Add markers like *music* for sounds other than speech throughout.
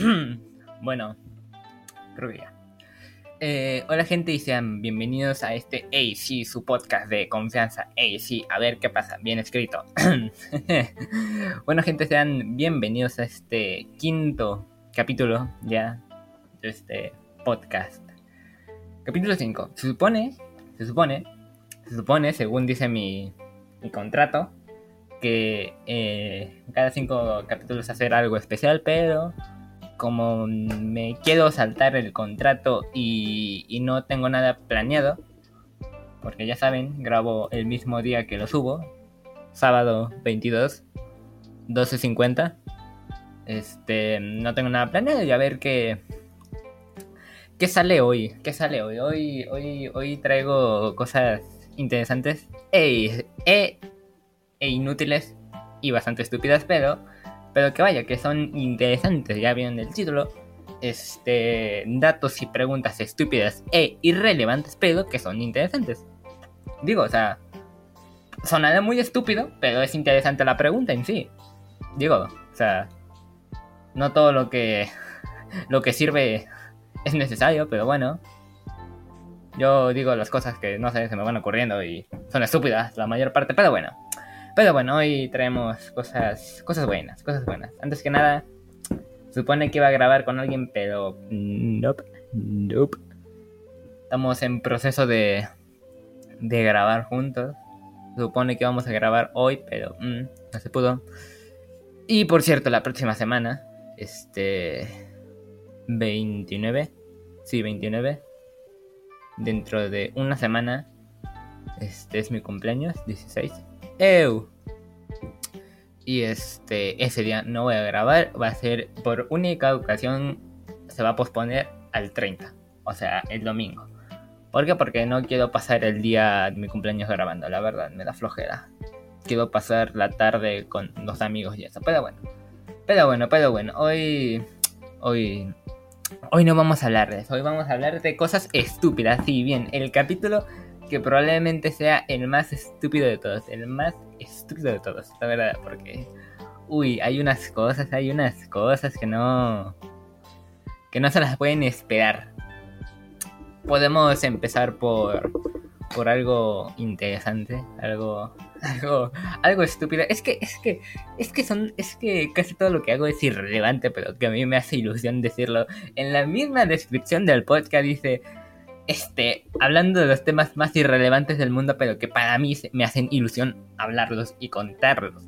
*clears throat* bueno, creo. Eh, hola gente y sean bienvenidos a este AC, su podcast de confianza. AC, a ver qué pasa, bien escrito. *clears throat* bueno gente, sean bienvenidos a este quinto capítulo ya de este podcast. Capítulo 5. Se supone, se supone, se supone, según dice mi, mi contrato, que eh, cada cinco capítulos hacer algo especial, pero como me quiero saltar el contrato y, no tengo nada planeado, porque ya saben, grabo el mismo día que lo subo, sábado 22, 12.50. Este, no tengo nada planeado y a ver qué, qué sale hoy. ¿Qué sale hoy? Hoy, hoy, hoy traigo cosas interesantes e, e, e inútiles y bastante estúpidas, pero pero que vaya, que son interesantes, ya vieron el título. Este, datos y preguntas estúpidas e irrelevantes, pero que son interesantes. Digo, o sea, sonará muy estúpido, pero es interesante la pregunta en sí. Digo, o sea, no todo lo que lo que sirve es necesario, pero bueno. Yo digo las cosas que no sé, se me van ocurriendo y son estúpidas la mayor parte, pero bueno. Pero bueno, hoy traemos cosas, cosas buenas, cosas buenas. Antes que nada, supone que iba a grabar con alguien, pero nope, nope. Estamos en proceso de, de grabar juntos. Supone que vamos a grabar hoy, pero mm, no se pudo. Y por cierto, la próxima semana, este 29, sí, 29, dentro de una semana, este es mi cumpleaños, 16 Eu. Y este, ese día no voy a grabar, va a ser por única ocasión, se va a posponer al 30, o sea, el domingo. ¿Por qué? Porque no quiero pasar el día de mi cumpleaños grabando, la verdad, me da flojera. Quiero pasar la tarde con los amigos y eso, pero bueno. Pero bueno, pero bueno, hoy, hoy, hoy no vamos a hablar de eso, hoy vamos a hablar de cosas estúpidas. Sí, bien, el capítulo que probablemente sea el más estúpido de todos, el más estúpido de todos, la verdad, porque, uy, hay unas cosas, hay unas cosas que no, que no se las pueden esperar. Podemos empezar por, por algo interesante, algo, algo, algo estúpido. Es que, es que, es que son, es que casi todo lo que hago es irrelevante, pero que a mí me hace ilusión decirlo. En la misma descripción del podcast dice este, hablando de los temas más irrelevantes del mundo, pero que para mí me hacen ilusión hablarlos y contarlos.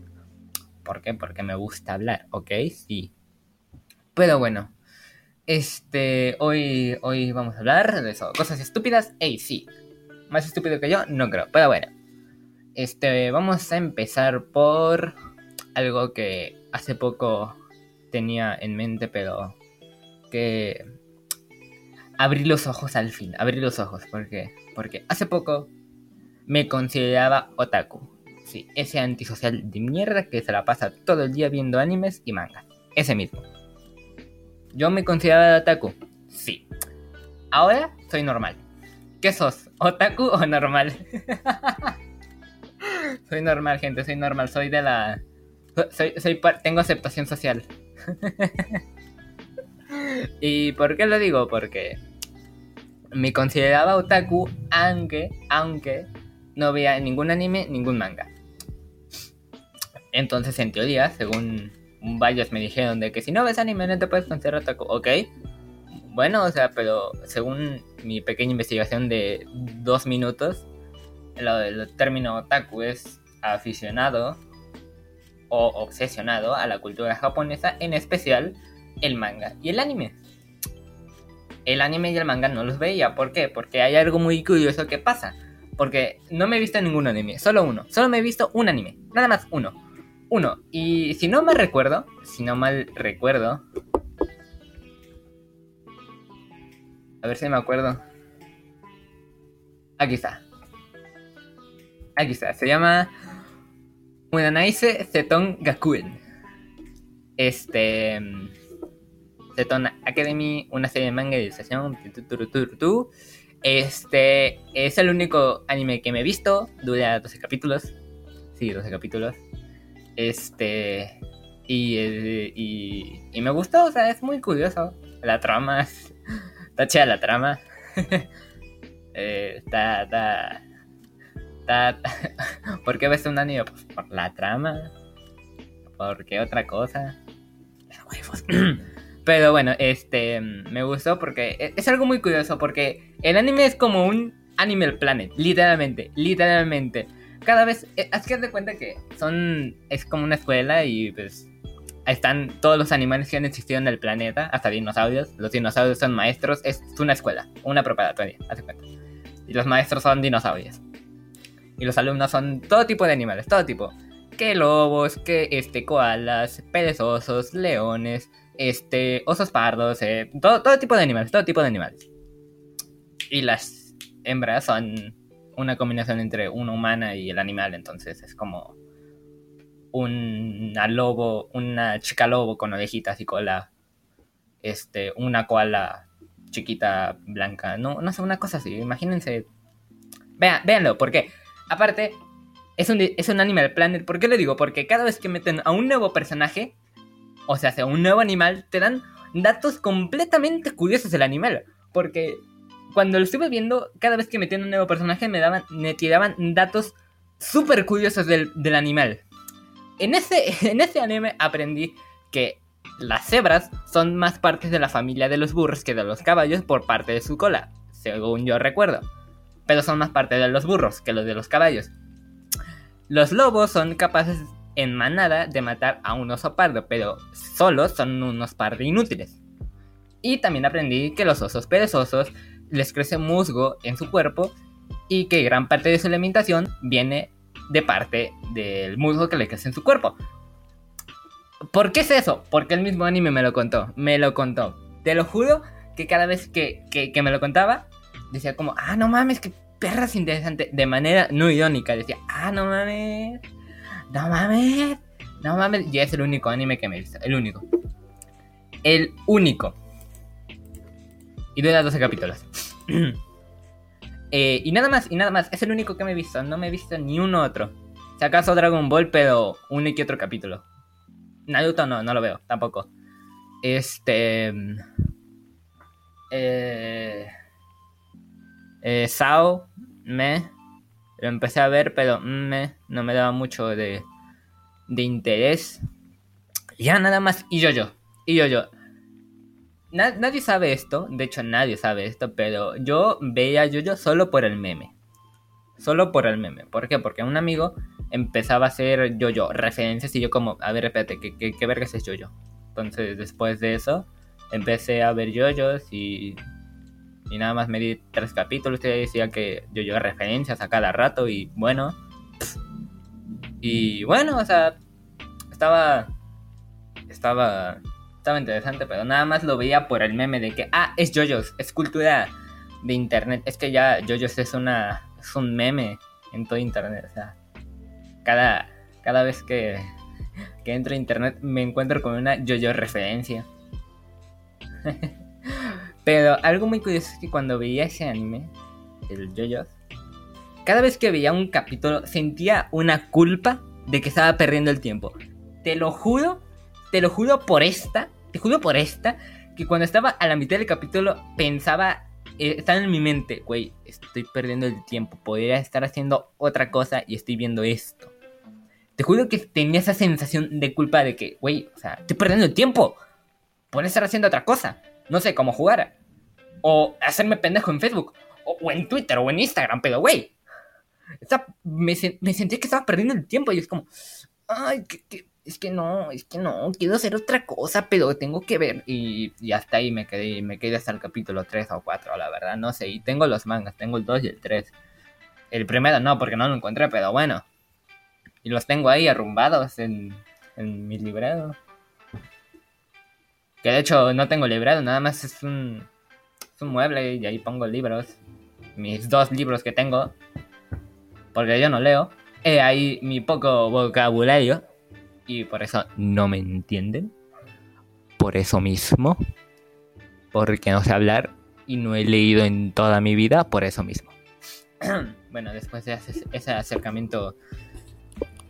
¿Por qué? Porque me gusta hablar, ¿ok? Sí. Pero bueno, este, hoy, hoy vamos a hablar de eso. Cosas estúpidas, ey, sí. Más estúpido que yo, no creo, pero bueno. Este, vamos a empezar por algo que hace poco tenía en mente, pero que abrí los ojos al fin, abrí los ojos, ¿por qué? Porque hace poco me consideraba otaku. Sí, ese antisocial de mierda que se la pasa todo el día viendo animes y mangas. Ese mismo. Yo me consideraba otaku. Sí. Ahora soy normal. ¿Qué sos? ¿Otaku o normal? *laughs* soy normal, gente, soy normal. Soy de la... Soy, soy, tengo aceptación social. *laughs* ¿Y por qué lo digo? Porque me consideraba otaku aunque, aunque no veía ningún anime, ningún manga. Entonces, en teoría, según varios me dijeron de que si no ves anime no te puedes considerar otaku. Ok. Bueno, o sea, pero según mi pequeña investigación de dos minutos, el término otaku es aficionado o obsesionado a la cultura japonesa, en especial el manga y el anime el anime y el manga no los veía. ¿Por qué? Porque hay algo muy curioso que pasa. Porque no me he visto ningún anime, solo uno. Solo me he visto un anime, nada más uno. Uno. Y si no me recuerdo, si no mal recuerdo. A ver si me acuerdo. Aquí está. Aquí está. Se llama Unanaise Zeton Gakuen. Este. Zeton Academy, una serie de manga de ilustración. Este es el único anime que me he visto. Dura 12 capítulos. Sí, 12 capítulos. Este. Y, y, me gustó, o sea, es muy curioso. La trama, es- *laughs* está chida la trama. *laughs* Eh, está, está, está, *laughs* ¿Por qué ves un anime? Pues por la trama. ¿Por qué otra cosa? Los *clears throat* huevos. *clears throat* Pero bueno, este, me gustó porque e- es algo muy curioso porque el anime es como un Animal Planet, literalmente, literalmente. Cada vez, eh, haz que de cuenta que son, es como una escuela y pues están todos los animales que han existido en el planeta, hasta dinosaurios. Los dinosaurios son maestros, es una escuela, una preparatoria, haz de cuenta. Y los maestros son dinosaurios. Y los alumnos son todo tipo de animales, todo tipo. Que lobos, que este, koalas, perezosos, leones, este, osos pardos, eh, todo, todo tipo de animales, todo tipo de animales. Y las hembras son una combinación entre una humana y el animal, entonces es como una lobo, una chica lobo con orejitas y cola, este, una koala chiquita blanca, no, no sé, una cosa así, imagínense. Vean, véanlo, porque aparte es un, es un Animal Planet, ¿por qué lo digo? Porque cada vez que meten a un nuevo personaje, o sea, sea un nuevo animal, te dan datos completamente curiosos del animal. Porque cuando lo estuve viendo, cada vez que metían un nuevo personaje me daban, me tiraban datos súper curiosos del, del animal. En ese, *laughs* en ese anime aprendí que las cebras son más partes de la familia de los burros que de los caballos por parte de su cola, según yo recuerdo. Pero son más parte de los burros que los de los caballos. Los lobos son capaces en manada de matar a un oso pardo, pero solos son unos par de inútiles. Y también aprendí que los osos perezosos les crece musgo en su cuerpo y que gran parte de su alimentación viene de parte del musgo que le crece en su cuerpo. ¿Por qué es eso? Porque el mismo anime me lo contó, me lo contó. Te lo juro que cada vez que, que, que me lo contaba, decía como, ah, no mames, que perras interesante. De manera no irónica, decía, ah, no mames, no mames, no mames. Y es el único anime que me he visto, el único. El único. Y dura 12 capítulos. *clears throat* Eh, y nada más, y nada más. Es el único que me he visto. No me he visto ni uno otro. Si acaso Dragon Ball, pero uno y otro capítulo. Naruto no, no lo veo, tampoco. Este. Eh. Eh, Sao, me. Lo empecé a ver, pero me. No me daba mucho de. De interés. Ya nada más. Y yo, yo. Y yo, yo. Na- nadie sabe esto, de hecho nadie sabe esto, pero yo veía a Yoyo solo por el meme. Solo por el meme. ¿Por qué? Porque un amigo empezaba a hacer Yoyo referencias y yo como, a ver, espérate, ¿qué, qué, qué vergas es Yoyo? Entonces después de eso empecé a ver Yoyos y, y nada más me di tres capítulos y decía que Yoyo referencias a cada rato y bueno. Y bueno, o sea, estaba... Estaba estaba interesante, pero nada más lo veía por el meme de que, ah, es JoJo's, es cultura de internet. Es que ya JoJo's es una es un meme en todo internet, o sea, cada cada vez que que entro a internet me encuentro con una JoJo referencia. *laughs* pero algo muy curioso es que cuando veía ese anime, el JoJo's, cada vez que veía un capítulo sentía una culpa de que estaba perdiendo el tiempo. Te lo juro te lo juro por esta, te juro por esta, que cuando estaba a la mitad del capítulo pensaba, eh, estaba en mi mente, güey, estoy perdiendo el tiempo, podría estar haciendo otra cosa y estoy viendo esto. Te juro que tenía esa sensación de culpa de que, güey, o sea, estoy perdiendo el tiempo, podría estar haciendo otra cosa, no sé, cómo jugar, o hacerme pendejo en Facebook, o, en Twitter, o en Instagram, pero, güey, me, me sentía que estaba perdiendo el tiempo y es como, ay, que, que- es que no, es que no, quiero hacer otra cosa, pero tengo que ver. Y, y hasta ahí me quedé, me quedé hasta el capítulo 3 o 4, la verdad, no sé. Y tengo los mangas, tengo el 2 y el 3. El primero no, porque no lo encontré, pero bueno. Y los tengo ahí arrumbados en, en mi librero. Que de hecho no tengo librero, nada más es un, es un mueble y ahí pongo libros. Mis dos libros que tengo. Porque yo no leo. He ahí mi poco vocabulario. Y por eso no me entienden. Por eso mismo. Porque no sé hablar. Y no he leído en toda mi vida. Por eso mismo. *clears throat* bueno, después de ese, acercamiento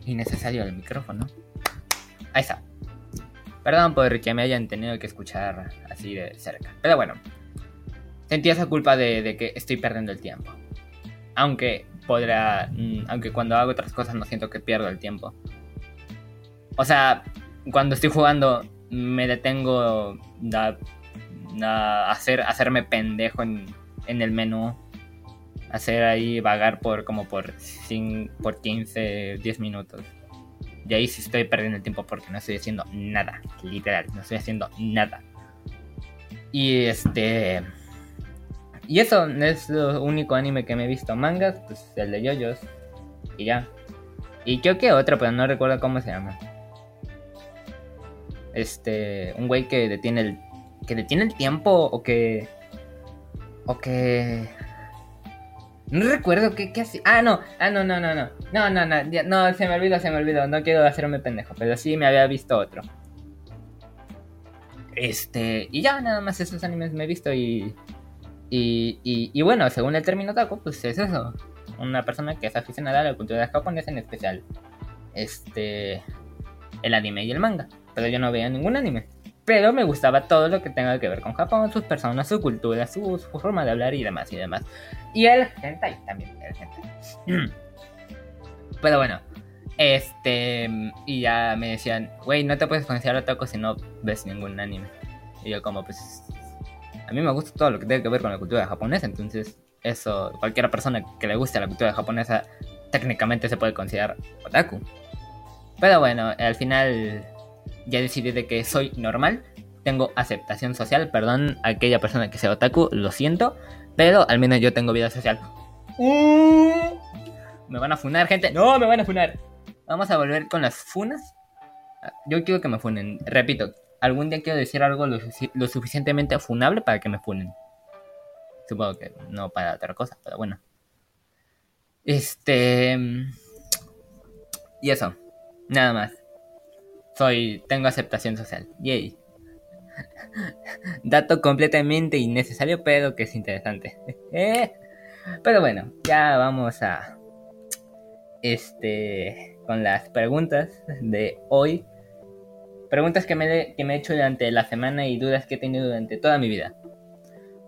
innecesario al micrófono. Ahí está. Perdón por que me hayan tenido que escuchar así de cerca. Pero bueno, sentí esa culpa de, que estoy perdiendo el tiempo. Aunque podrá, mm, aunque cuando hago otras cosas no siento que pierdo el tiempo. O sea, cuando estoy jugando me detengo a, hacer, hacerme pendejo en, el menú hacer ahí vagar por como por, por 15, 10 minutos. Y ahí sí estoy perdiendo el tiempo porque no estoy haciendo nada, literal, no estoy haciendo nada. Y este... Y eso es lo único anime que me he visto. Mangas, pues el de yoyos. Y ya. Y creo que otro, pero no recuerdo cómo se llama. Este... Un güey que detiene el... Que detiene el tiempo o que... O que no recuerdo qué, qué hacía. Ah, no. Ah, no, no, no, no. No, no, no. No, se me olvidó, se me olvidó. No quiero hacerme pendejo. Pero sí me había visto otro. Este. Y ya, nada más esos animes me he visto y. Y, y, bueno, según el término taco, pues es eso. Una persona que es aficionada a la cultura japonesa, en especial. Este. El anime y el manga. Pero yo no veía ningún anime. Pero me gustaba todo lo que tenga que ver con Japón, sus personas, su cultura, su, forma de hablar y demás y demás. Y el hentai también, el hentai. Pero bueno, este. Y ya me decían, güey, no te puedes considerar otaku si no ves ningún anime. Y yo, como, pues. A mí me gusta todo lo que tenga que ver con la cultura japonesa, entonces, eso, cualquier persona que le guste la cultura japonesa, técnicamente se puede considerar otaku. Pero bueno, al final ya decidí de que soy normal, tengo aceptación social, perdón a aquella persona que sea otaku, lo siento, pero al menos yo tengo vida social. Uh. ¿Me van a funar, gente? No, me van a funar. Vamos a volver con las funas. Yo quiero que me funen. Repito, algún día quiero decir algo lo, lo suficientemente funable para que me funen. Supongo que no para otra cosa, pero bueno. Este... Y eso. Nada más. Soy, tengo aceptación social. Yay. Dato completamente innecesario, pero que es interesante. *laughs* Eh, pero bueno, ya vamos a este con las preguntas de hoy. Preguntas que me, que me he hecho durante la semana y dudas que he tenido durante toda mi vida.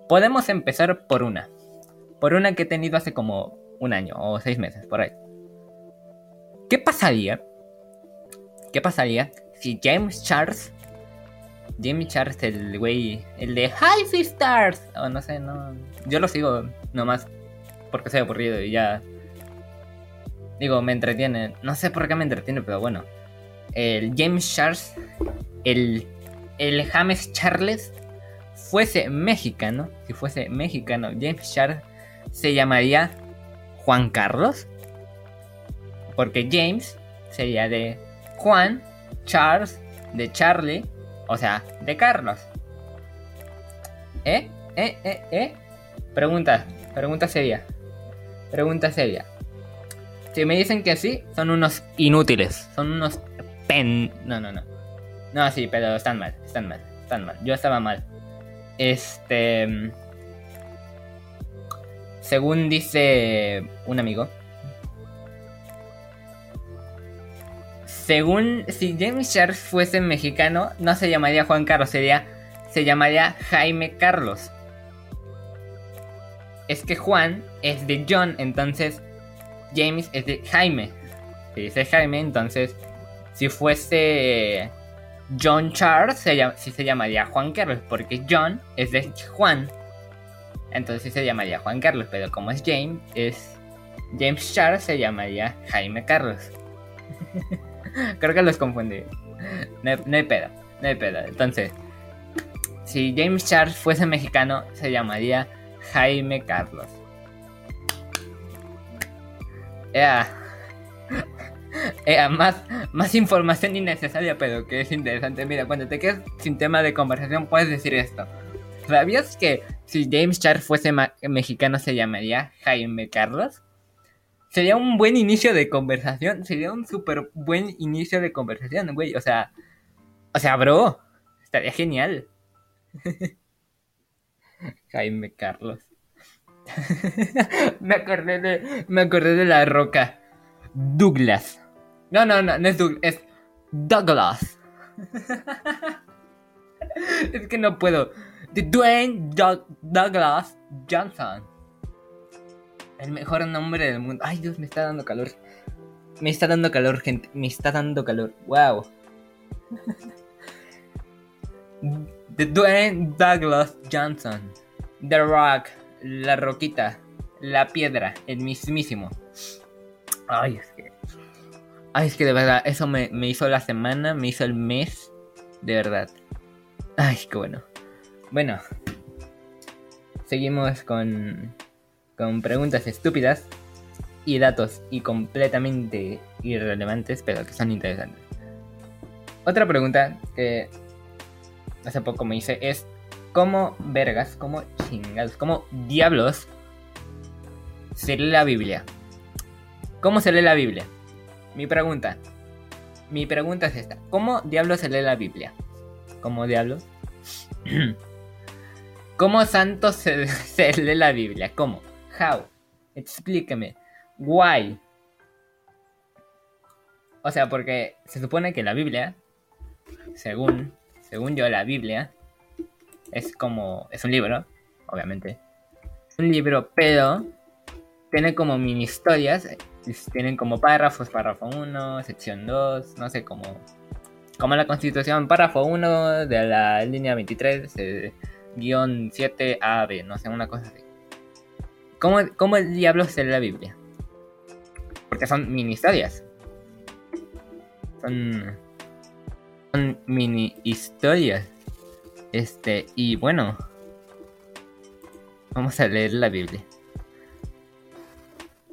Podemos empezar por una. Por una que he tenido hace como un año o seis meses, por ahí. ¿Qué pasaría ¿Qué pasaría si James Charles, James Charles, el güey, el de High Stars, o no sé, no, yo lo sigo nomás porque soy aburrido y ya, digo, me entretiene, no sé por qué me entretiene, pero bueno, el James Charles, el, el James Charles, fuese mexicano, si fuese mexicano, James Charles se llamaría Juan Carlos, porque James sería de Juan, Charles, de Charlie, o sea, de Carlos. ¿Eh? ¿Eh? ¿Eh? ¿Eh? Pregunta, pregunta seria. Pregunta seria. Si me dicen que sí, son unos inútiles. Son unos pen... No, no, no. No, sí, pero están mal, están mal, están mal. Yo estaba mal. Este... Según dice un amigo, según si James Charles fuese mexicano, no se llamaría Juan Carlos, sería se llamaría Jaime Carlos. Es que Juan es de John, entonces James es de Jaime. Si dice Jaime, entonces si fuese John Charles, se sí se llamaría Juan Carlos, porque John es de Juan. Entonces sí se llamaría Juan Carlos, pero como es James, es James Charles, se llamaría Jaime Carlos. *laughs* *laughs* Creo que los confundí. No, hay pedo, no hay pedo. Entonces, si James Charles fuese mexicano, se llamaría Jaime Carlos. Ea. Ea, más, más información innecesaria, pero que es interesante. Mira, cuando te quedes sin tema de conversación, puedes decir esto. ¿Sabías que si James Charles fuese mexicano se llamaría Jaime Carlos? Sería un buen inicio de conversación. Sería un súper buen inicio de conversación, güey. O sea, o sea, bro, estaría genial. *laughs* Jaime Carlos. *laughs* me acordé de. Me acordé de la roca. Douglas. No, no, no, no es Douglas. Es Douglas. *laughs* es que no puedo. De Dwayne Douglas Johnson. El mejor nombre del mundo. Ay, Dios, me está dando calor. Me está dando calor, gente. Me está dando calor. Wow. *laughs* The Dwayne Douglas Johnson. The Rock. La roquita. La piedra. El mismísimo. Ay, es que. Ay, es que de verdad, eso me, me hizo la semana, me hizo el mes. De verdad. Ay, qué bueno. Bueno. Seguimos con. Con preguntas estúpidas. Y datos y completamente irrelevantes, pero que son interesantes. Otra pregunta que hace poco me hice es cómo vergas, cómo chingados, cómo diablos se lee la Biblia. ¿Cómo se lee la Biblia? Mi pregunta. Mi pregunta es esta. ¿Cómo diablos se lee la Biblia? ¿Cómo diablos? *clears throat* ¿Cómo santo se, *laughs* se, lee la Biblia? ¿Cómo? How? Explíqueme. Why? O sea, porque se supone que la Biblia, según según yo, la Biblia es como. Es un libro, obviamente. Un libro, pero tiene como mini historias. Tienen como párrafos, párrafo 1, sección 2, no sé, como. Como la constitución, párrafo 1 de la línea 23, eh, guion 7 AB, no sé, una cosa así. ¿Cómo, ¿Cómo el diablo se lee la Biblia? Porque son mini historias. Son mini historias. Este, y bueno, vamos a leer la Biblia.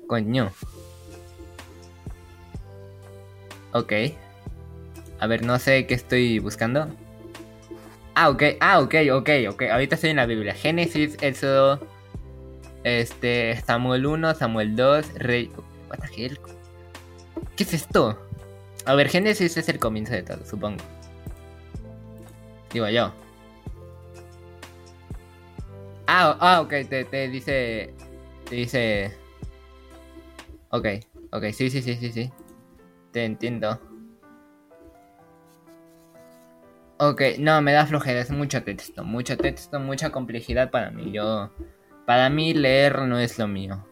Coño. Ok. A ver, no sé qué estoy buscando. Ah, ok, ah, ok, ok, ok. Ahorita estoy en la Biblia. Génesis, Éxodo, este, Samuel 1, Samuel 2, Rey... ¿Qué es esto? A ver, Génesis es el comienzo de todo, supongo. Digo yo. Ah, ah ok, te, te dice. Te dice. Ok, ok, sí, sí, sí, sí, sí. Te entiendo. Ok, no, me da flojera, es mucho texto, mucho texto, mucha complejidad para mí. Yo. Para mí leer no es lo mío.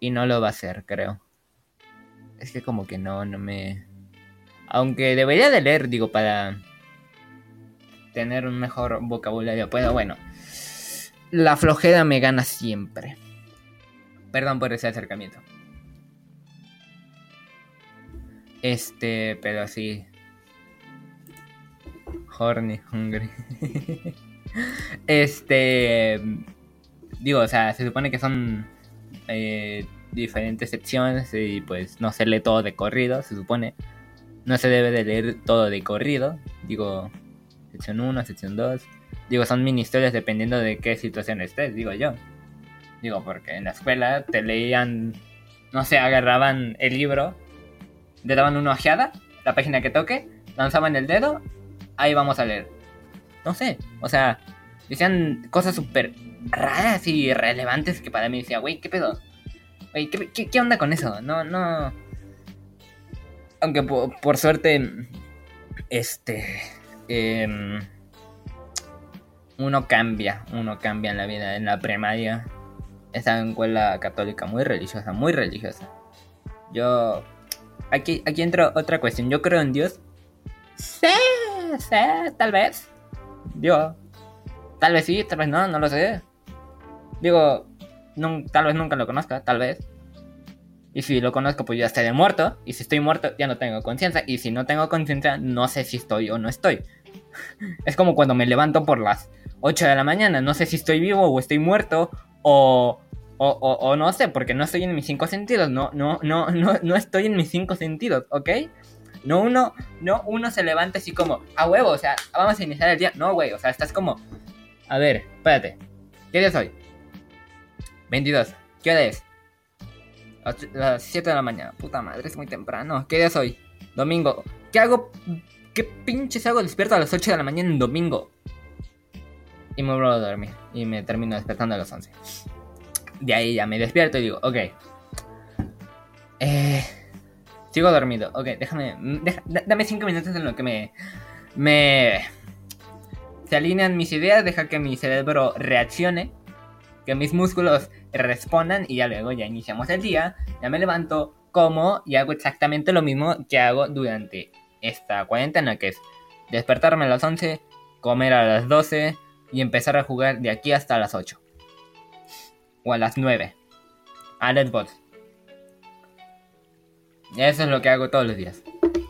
Y no lo va a ser, creo es que como que no, no me... Aunque debería de leer, digo, para tener un mejor vocabulario. Pero bueno, la flojera me gana siempre. Perdón por ese acercamiento. Este, pero sí. Horny, hungry. *laughs* este. Digo, o sea, se supone que son eh, diferentes secciones y pues no se lee todo de corrido, se supone. No se debe de leer todo de corrido. Digo, sección 1, sección 2. Digo, son mini historias dependiendo de qué situación estés, digo yo. Digo, porque en la escuela te leían, no sé, agarraban el libro, le daban una ojeada, la página que toque, lanzaban el dedo, ahí vamos a leer. No sé, o sea, decían cosas súper raras y relevantes que para mí decía, güey, ¿qué pedo? ¿qué, onda con eso? No, no. Aunque por, suerte, este. Em, uno cambia, uno cambia en la vida. En la primaria, esa escuela católica muy religiosa, muy religiosa. Yo. Aquí, aquí entra otra cuestión. Yo creo en Dios. Sí, sí, tal vez. Digo, tal vez sí, tal vez no, no lo sé. Digo, tal vez nunca lo conozca, tal vez. Y si lo conozco, pues ya estaré muerto. Y si estoy muerto, ya no tengo conciencia. Y si no tengo conciencia, no sé si estoy o no estoy. *laughs* es como cuando me levanto por las 8 de la mañana. No sé si estoy vivo o estoy muerto. O, o, o, no sé, porque no estoy en mis cinco sentidos. No, no, no, no, no estoy en mis cinco sentidos, ¿ok? No uno, no uno se levanta así como, a huevo, o sea, vamos a iniciar el día. No, güey, o sea, estás como, a ver, espérate. ¿Qué día es hoy? 22. ¿Qué hora es? Las 7 de la mañana. Puta madre, es muy temprano. ¿Qué día es hoy? Domingo. ¿Qué hago? ¿Qué pinches hago despierto a las 8 de la mañana en domingo? Y me vuelvo a dormir. Y me termino despertando a las 11. De ahí ya me despierto y digo, ok. Eh, sigo dormido. Ok, déjame. dame 5 minutos en lo que me me... Se alinean mis ideas, deja que mi cerebro reaccione, que mis músculos respondan y ya luego ya iniciamos el día, ya me levanto, como y hago exactamente lo mismo que hago durante esta cuarentena, que es despertarme a las 11, comer a las 12 y empezar a jugar de aquí hasta las 8. O a las 9. A Xbox. Eso es lo que hago todos los días.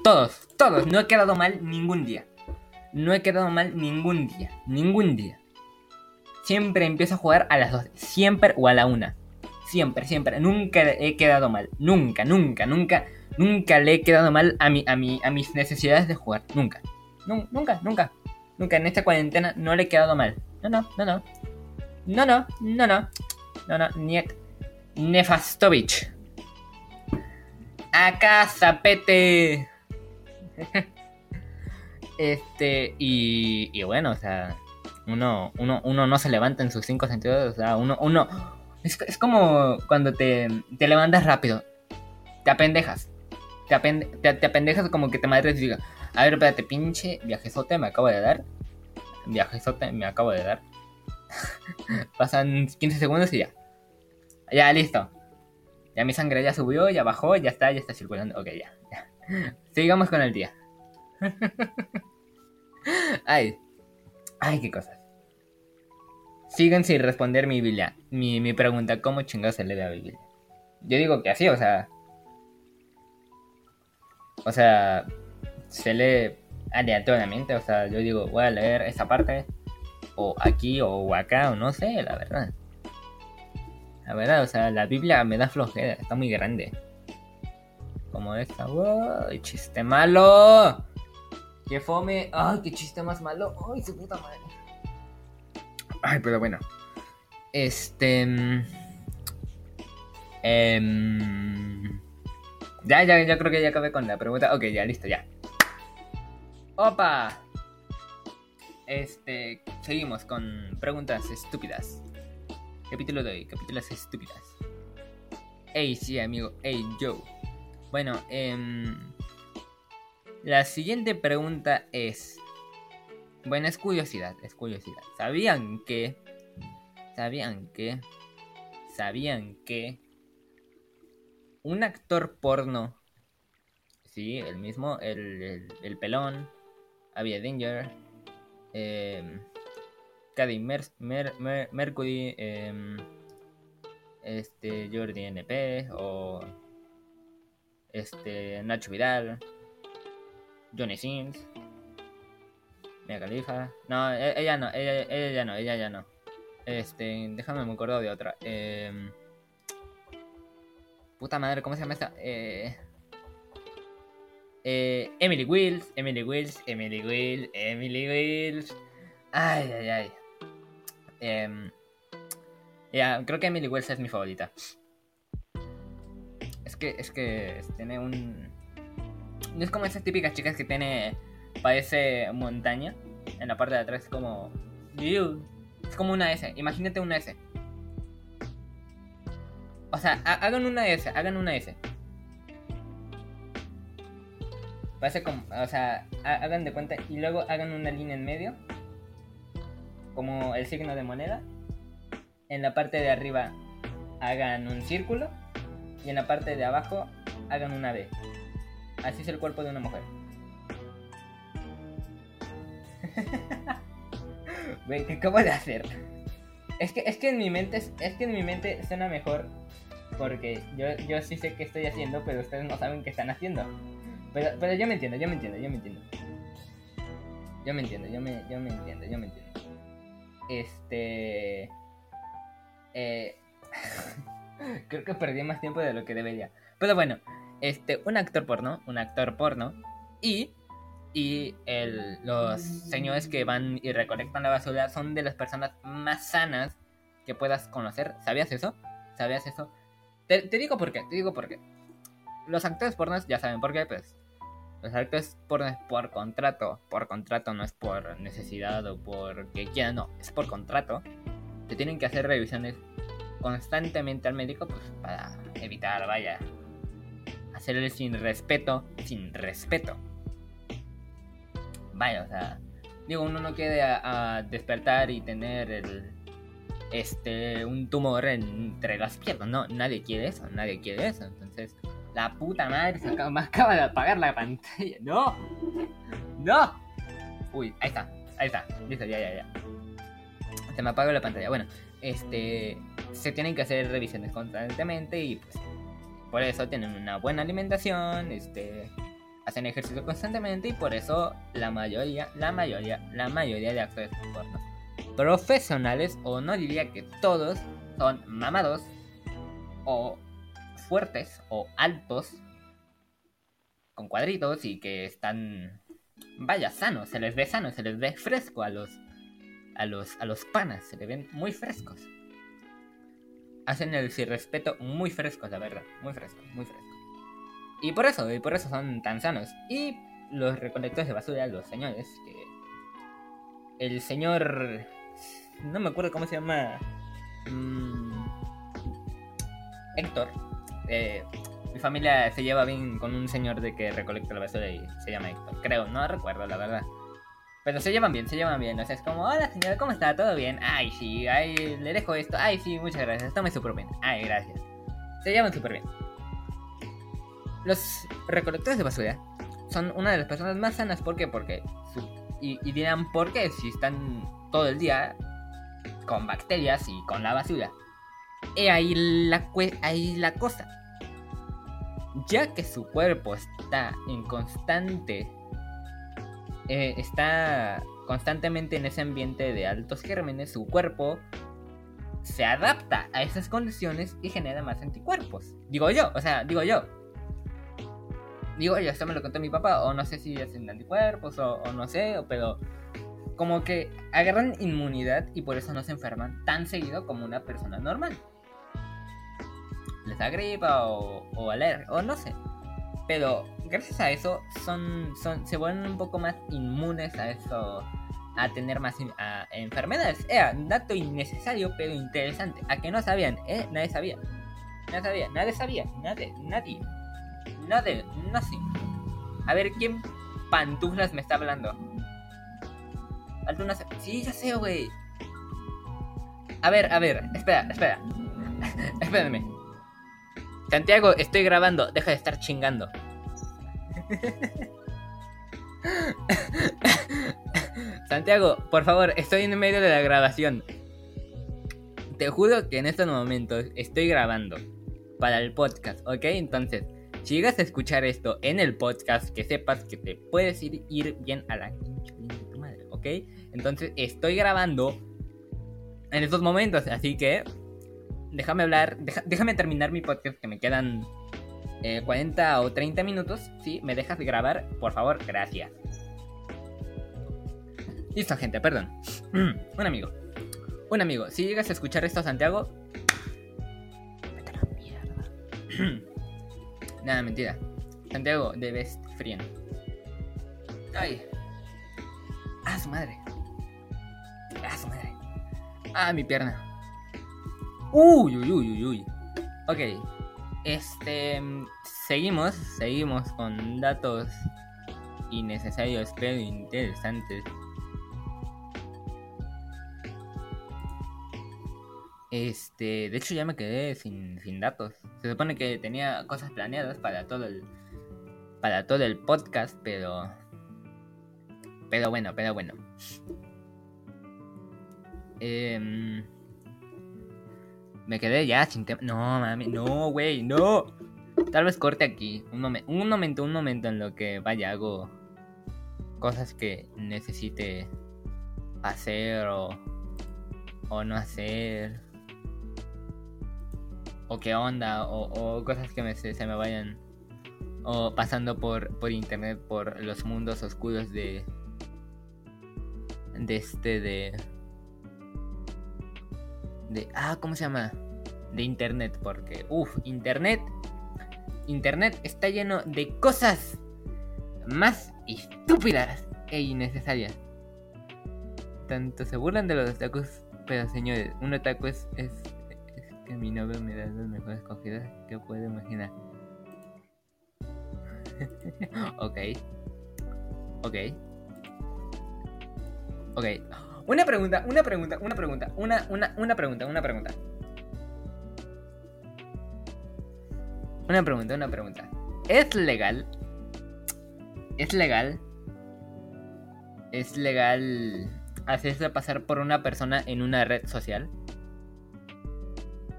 Todos, todos. No he quedado mal ningún día. No he quedado mal ningún día. Ningún día. Siempre empiezo a jugar a las 12. Siempre o a la 1. Siempre, siempre. Nunca he quedado mal. Nunca, nunca, nunca. Nunca le he quedado mal a, mi, a, mi, a mis necesidades de jugar. Nunca. nunca, nunca. Nunca en esta cuarentena no le he quedado mal. No, no, no, no. No, no, no, no. No, no, niet. Nefastovich. Acá, zapete. *laughs* este, y, y bueno, o sea, uno, uno, uno no se levanta en sus cinco sentidos, o sea, uno, uno, es, es como cuando te, te, levantas rápido, te apendejas, te, apend, te, te, apendejas como que te madres y diga, a ver, espérate, pinche viajezote me acabo de dar, viajezote me acabo de dar, *laughs* pasan 15 segundos y ya, ya, listo, ya mi sangre ya subió, ya bajó, ya está, ya está circulando, ok, ya, ya. *laughs* sigamos con el día. *laughs* ay, ay, qué cosas. Siguen sin responder mi Biblia. Mi, mi pregunta, ¿cómo chingados se lee la Biblia? Yo digo que así, o sea. O sea, se lee aleatoriamente. O sea, yo digo, voy a leer esta parte. O aquí, o acá, o no sé, la verdad. La verdad, o sea, la Biblia me da flojera, está muy grande. Como esta, wow, chiste malo. ¡Qué fome! ¡Ay, qué chiste más malo! ¡Ay, su puta madre! Ay, pero bueno. Este. Eh, ya, ya, ya creo que ya acabé con la pregunta. Ok, ya, listo, ya. ¡Opa! Este. Seguimos con preguntas estúpidas. Capítulo de hoy, capítulos estúpidas. Ey, sí, amigo. Ey, yo. Bueno, eh. La siguiente pregunta es... Bueno, es curiosidad, es curiosidad. ¿Sabían que... ¿Sabían que... ¿Sabían que... Un actor porno... Sí, el mismo, el, el, el pelón, Avia Danger, eh, Caddy Mer, Mer, Mer, Mercury, eh, este Jordi NP o este Nacho Vidal, Johnny Sins, Mia Khalifa. No, e-, ella no, ella, ella ya no, ella ya no. Este, déjame me acuerdo de otra. Eh, puta madre, ¿cómo se llama esta? Eh, eh, Emily Wills, Emily Wills, Emily Wills, Emily Wills. Ay, ay, ay. Eh, creo que Emily Wills es mi favorita. Es que, es que tiene un no es como esas típicas chicas que tiene. Parece montaña. En la parte de atrás es como. Es como una S. Imagínate una S. O sea, hagan una S, hagan una S. Parece como. O sea, hagan de cuenta y luego hagan una línea en medio. Como el signo de moneda. En la parte de arriba hagan un círculo. Y en la parte de abajo hagan una B. Así es el cuerpo de una mujer. *laughs* ¿qué acabo de hacer? Es que, es que en mi mente es, que en mi mente suena mejor porque yo, yo sí sé qué estoy haciendo, pero ustedes no saben qué están haciendo. Pero, pero yo me entiendo, yo me entiendo, yo me entiendo. Yo me entiendo, yo me, yo me entiendo, yo me entiendo. Este... Eh... *laughs* Creo que perdí más tiempo de lo que debería. Pero bueno, este, un actor porno, un actor porno, y, y el, los señores que van y recolectan la basura son de las personas más sanas que puedas conocer. ¿Sabías eso? ¿Sabías eso? Te, te digo por qué, te digo por qué. Los actores pornos ya saben por qué, pues. Los actores porno es por contrato. Por contrato no es por necesidad o por que quieran, no, es por contrato. Te tienen que hacer revisiones constantemente al médico, pues para evitar, vaya, hacerle sin respeto, sin respeto. Vaya, o sea, digo, uno no quiere despertar y tener el, este, un tumor entre las piernas, no, nadie quiere eso, nadie quiere eso, entonces, la puta madre se acaba, *laughs* me acaba de apagar la pantalla, no, no, uy, ahí está, ahí está, listo, ya, ya, ya, se me apagó la pantalla, bueno, este, se tienen que hacer revisiones constantemente y pues por eso tienen una buena alimentación, este, hacen ejercicio constantemente y por eso la mayoría, la mayoría, la mayoría de actores porno profesionales, o no diría que todos, son mamados o fuertes o altos con cuadritos y que están vaya sanos, se les ve sano, se les ve fresco a los a los a los panas, se les ven muy frescos hacen el sin respeto muy frescos, la verdad. Muy frescos, muy frescos. Y por eso, y por eso son tan sanos. Y los recolectores de basura, los señores, que. El señor. No me acuerdo cómo se llama. Mm, Héctor. Eh, mi familia se lleva bien con un señor de que recolecta la basura y se llama Héctor. Creo, no recuerdo, la verdad. Pero se llevan bien, se llevan bien. O sea, es como, hola señora, ¿cómo está? ¿Todo bien? Ay, sí, ay, le dejo esto. Ay, sí, muchas gracias. Tome súper bien. Ay, gracias. Se llevan súper bien. Los recolectores de basura son una de las personas más sanas. ¿Por qué? Porque. y, dirán, ¿por qué? Si están todo el día con bacterias y con la basura. Y ahí la, ahí la cosa. Ya que su cuerpo está en constante eh, está constantemente en ese ambiente de altos gérmenes, su cuerpo se adapta a esas condiciones y genera más anticuerpos. Digo yo, o sea, digo yo. Digo yo, esto me lo contó mi papá, o no sé si hacen anticuerpos, o, no sé, pero como que agarran inmunidad y por eso no se enferman tan seguido como una persona normal. Les da gripa o, o alergia, o no sé. Pero gracias a eso son, son, se vuelven un poco más inmunes a eso, a tener más enfermedades. Era un dato innecesario pero interesante. A que no sabían, ¿eh? Nadie sabía. Nadie sabía, nadie sabía, nadie, nadie. Nadie, no sé. A ver, ¿quién pantuflas me está hablando? Algunas... Sí, ya sé, güey. A ver, a ver, espera, espera. *laughs* Espérenme. Santiago, estoy grabando, deja de estar chingando. *laughs* Santiago, por favor, estoy en medio de la grabación. Te juro que en estos momentos estoy grabando para el podcast, ¿ok? Entonces, si llegas a escuchar esto en el podcast, que sepas que te puedes ir, bien a la de tu madre, ¿ok? Entonces, estoy grabando en estos momentos, así que déjame hablar, déjame terminar mi podcast que me quedan 40 eh, o 30 minutos. Si me dejas grabar, por favor, gracias. Listo, gente, perdón. *clears throat* un amigo. Un amigo. Si llegas a escuchar esto, Santiago. *clears throat* Vete a la mierda. *clears throat* Nada, mentira. Santiago de Best Friend. Ay. Ah, su madre. Ah, su madre. Ah, mi pierna. Uy, uy, uy, uy, uy. Ok. Este. Seguimos, seguimos con datos innecesarios pero interesantes. Este, de hecho ya me quedé sin, sin datos. Se supone que tenía cosas planeadas para todo el para todo el podcast, pero pero bueno, pero bueno. Eh, me quedé ya sin tema. No, mami, no, güey, no. Tal vez corte aquí. Un, un momento, un momento en lo que vaya, hago cosas que necesite hacer o, o no hacer. O qué onda, o, cosas que se, me vayan o pasando por, por internet, por los mundos oscuros de. de este, de de... Ah, ¿cómo se llama? De Internet, porque... Uf, Internet... Internet está lleno de cosas más estúpidas e innecesarias. Tanto se burlan de los otakus, pero señores, un otaku es, que mi novio me da las mejores cogidas que puedo imaginar. *laughs* ok. Ok. Ok. Una pregunta, una pregunta, una pregunta, una, una, una pregunta, una pregunta. Una pregunta, una pregunta. ¿Es legal? ¿Es legal? ¿Es legal hacerse pasar por una persona en una red social?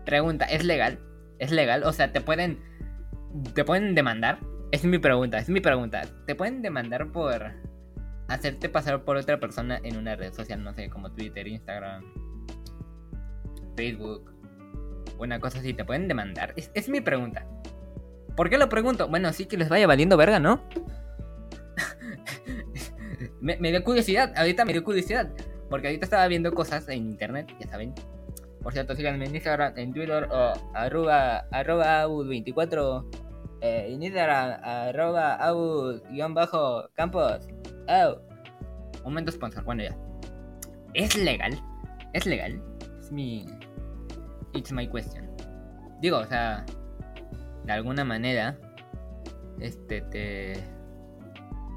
Pregunta, ¿es legal? ¿Es legal? O sea, ¿te pueden. ¿Te pueden demandar? Es mi pregunta, es mi pregunta. ¿Te pueden demandar por hacerte pasar por otra persona en una red social, no sé, como Twitter, Instagram, Facebook, una cosa así? ¿Te pueden demandar? Es, mi pregunta. ¿Por qué lo pregunto? Bueno, sí que les vaya valiendo verga, ¿no? *laughs* me, dio curiosidad, ahorita me dio curiosidad. Porque ahorita estaba viendo cosas en internet, ya saben. Por cierto, síganme en Instagram, en Twitter, o arroba, arroba 24 eh, en Instagram, arroba campos Oh. Momento sponsor, bueno ya. ¿Es legal? ¿Es legal? Es. It's my question. Digo, o sea, de alguna manera, este, te...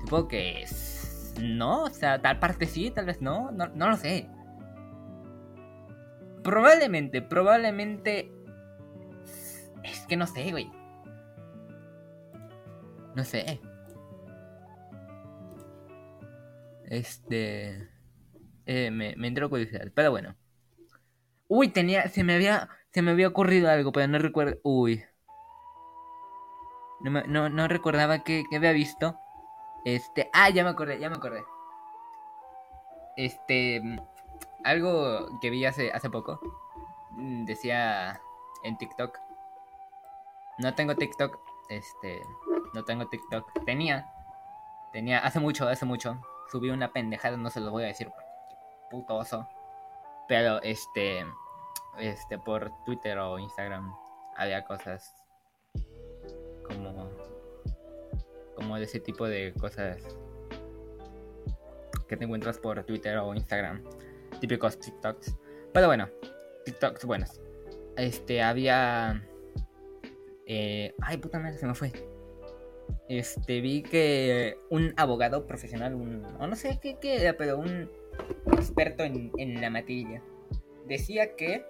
Supongo que es... No, o sea, tal parte sí, tal vez no, no, no lo sé. Probablemente, probablemente... Es que no sé, güey. No sé. Este. Eh, me, me entró curiosidad. Pero bueno. Uy, tenía. Se me había. Se me había ocurrido algo, pero no recuerdo. Uy. No, no, recordaba que, había visto. Este. Ah, ya me acordé, ya me acordé. Este. Algo que vi hace, hace poco. Mm, decía en TikTok. No tengo TikTok. Este. No tengo TikTok. Tenía. Tenía. Hace mucho, hace mucho subí una pendejada, no se lo voy a decir puto oso. Pero este, este, por Twitter o Instagram había cosas como, como de ese tipo de cosas que te encuentras por Twitter o Instagram. Típicos TikToks. Pero bueno, TikToks buenos. Este, había... Eh, ay, puta madre, se me fue este, vi que un abogado profesional, un, o no sé qué, era, pero un experto en, en la materia, decía que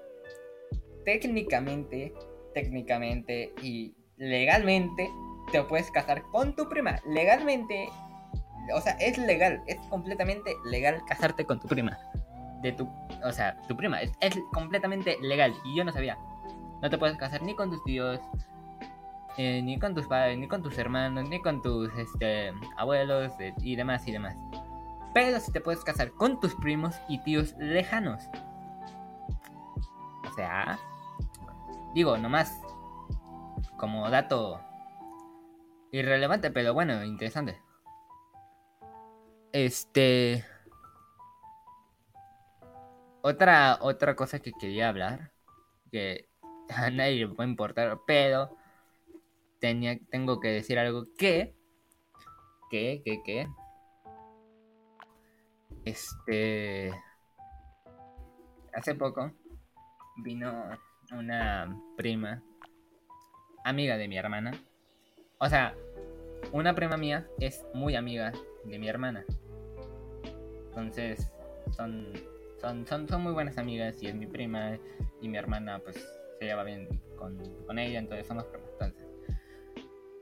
técnicamente, técnicamente y legalmente te puedes casar con tu prima. Legalmente, o sea, es legal, es completamente legal casarte con tu prima. De tu, o sea, tu prima, es, es completamente legal y yo no sabía. No te puedes casar ni con tus tíos, eh, ni con tus padres, ni con tus hermanos, ni con tus este, abuelos eh, y demás y demás. Pero si te puedes casar con tus primos y tíos lejanos. O sea, digo, nomás como dato irrelevante, pero bueno, interesante. Este. Otra, otra cosa que quería hablar, que *laughs* a nadie le puede importar, pero tenía, tengo que decir algo que, que, que, que, este, hace poco vino una prima, amiga de mi hermana, o sea, una prima mía es muy amiga de mi hermana, entonces son, son, son, son muy buenas amigas y es mi prima y mi hermana pues se lleva bien con, con ella, entonces somos primas, entonces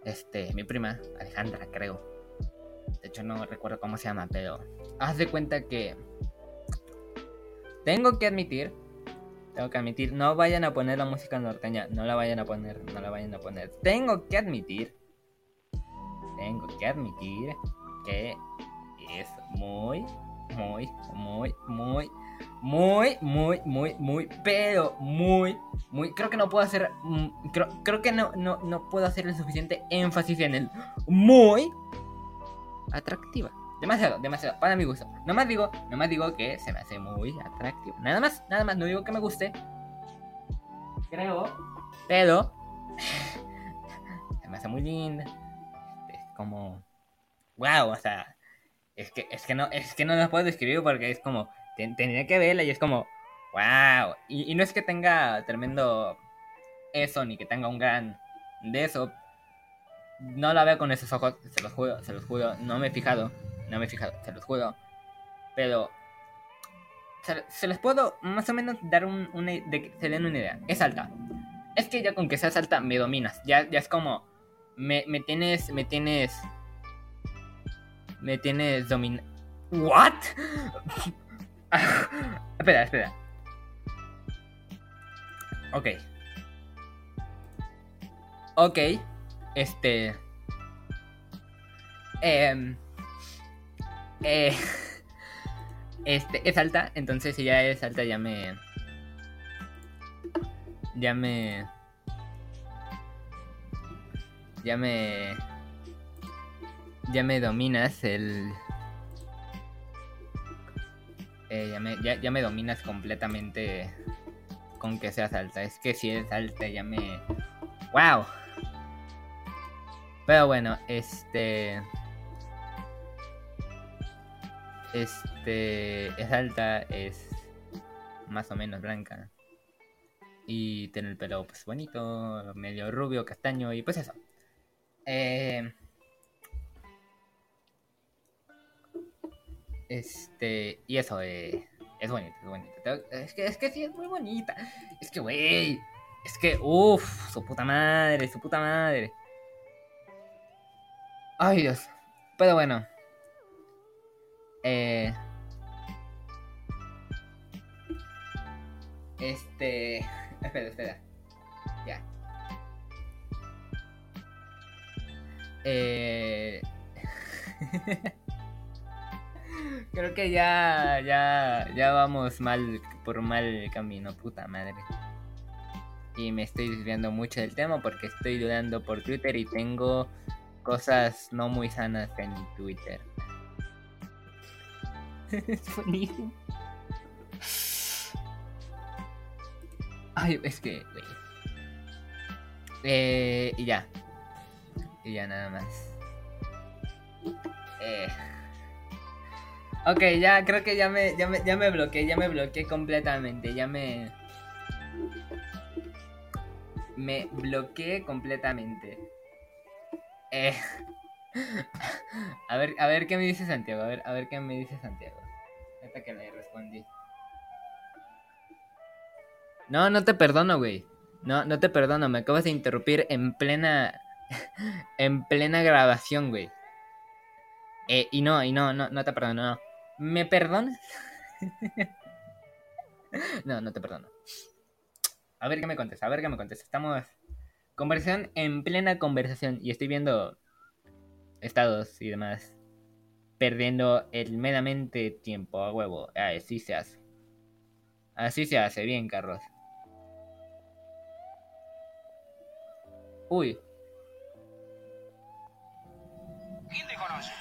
este, mi prima, Alejandra, creo. De hecho, no recuerdo cómo se llama, pero haz de cuenta que tengo que admitir, tengo que admitir, no vayan a poner la música norteña, no la vayan a poner, no la vayan a poner. Tengo que admitir, tengo que admitir que es muy, muy, muy, muy muy, muy, muy, muy, pero muy, muy. Creo que no puedo hacer. Mm, creo, creo que no, no, no puedo hacer el suficiente énfasis en el muy atractiva. Demasiado, demasiado, para mi gusto. más digo, más digo que se me hace muy atractivo. Nada más, nada más, no digo que me guste. Creo, pero *laughs* se me hace muy linda. Es como wow, o sea, es que es que no es que no lo puedo describir porque es como tenía que verla y es como, wow. Y, no es que tenga tremendo eso, ni que tenga un gran de eso. No la veo con esos ojos, se los juro, se los juro. No me he fijado, no me he fijado, se los juro. Pero se, les puedo más o menos dar un, una, de que se den una idea. Es alta. Es que ya con que seas alta me dominas. Ya, ya es como. Me, me tienes. Me tienes. Me tienes domin... ¿What? *laughs* espera, espera. Ok. Ok. Este. Eh, eh, *laughs* este, es alta, entonces si ya es alta ya me... Ya me... Ya me... Ya me dominas el... Eh, ya, me, ya, me dominas completamente con que seas alta. Es que si es alta ya me... ¡Wow! Pero bueno, este... Este es alta, es más o menos blanca. Y tiene el pelo pues bonito, medio rubio, castaño y pues eso. Eh, este, y eso, eh, es bonito, es bonito. Es que, es que sí, es muy bonita. Es que, güey, es que, uff, su puta madre, su puta madre. Ay, Dios. Pero bueno. Eh, este. *laughs* Espera, espera. Ya. Eh. *laughs* Creo que ya, ya, ya vamos mal por mal camino, puta madre. Y me estoy desviando mucho del tema porque estoy dudando por Twitter y tengo cosas no muy sanas en Twitter. *laughs* es buenísimo. Ay, es que, Eh, y ya. Y ya nada más. Eh. Ok, ya creo que ya me, ya me, ya me bloqueé, ya me bloqueé completamente, ya me... Me bloqueé completamente. Eh... *laughs* a ver, a ver qué me dice Santiago, a ver, a ver qué me dice Santiago. Hasta que le respondí. No, no te perdono, güey. No, no te perdono, me acabas de interrumpir en plena. *laughs* en plena grabación, güey. Eh, y no, y no, no, no te perdono, no. ¿Me perdonas? *laughs* no, no te perdono. A ver qué me contesta, a ver qué me contesta. Estamos. Conversación en plena conversación. Y estoy viendo estados y demás. Perdiendo el meramente tiempo a huevo. Así se hace. Así se hace, bien, Carlos. Uy. ¿Quién te conoce?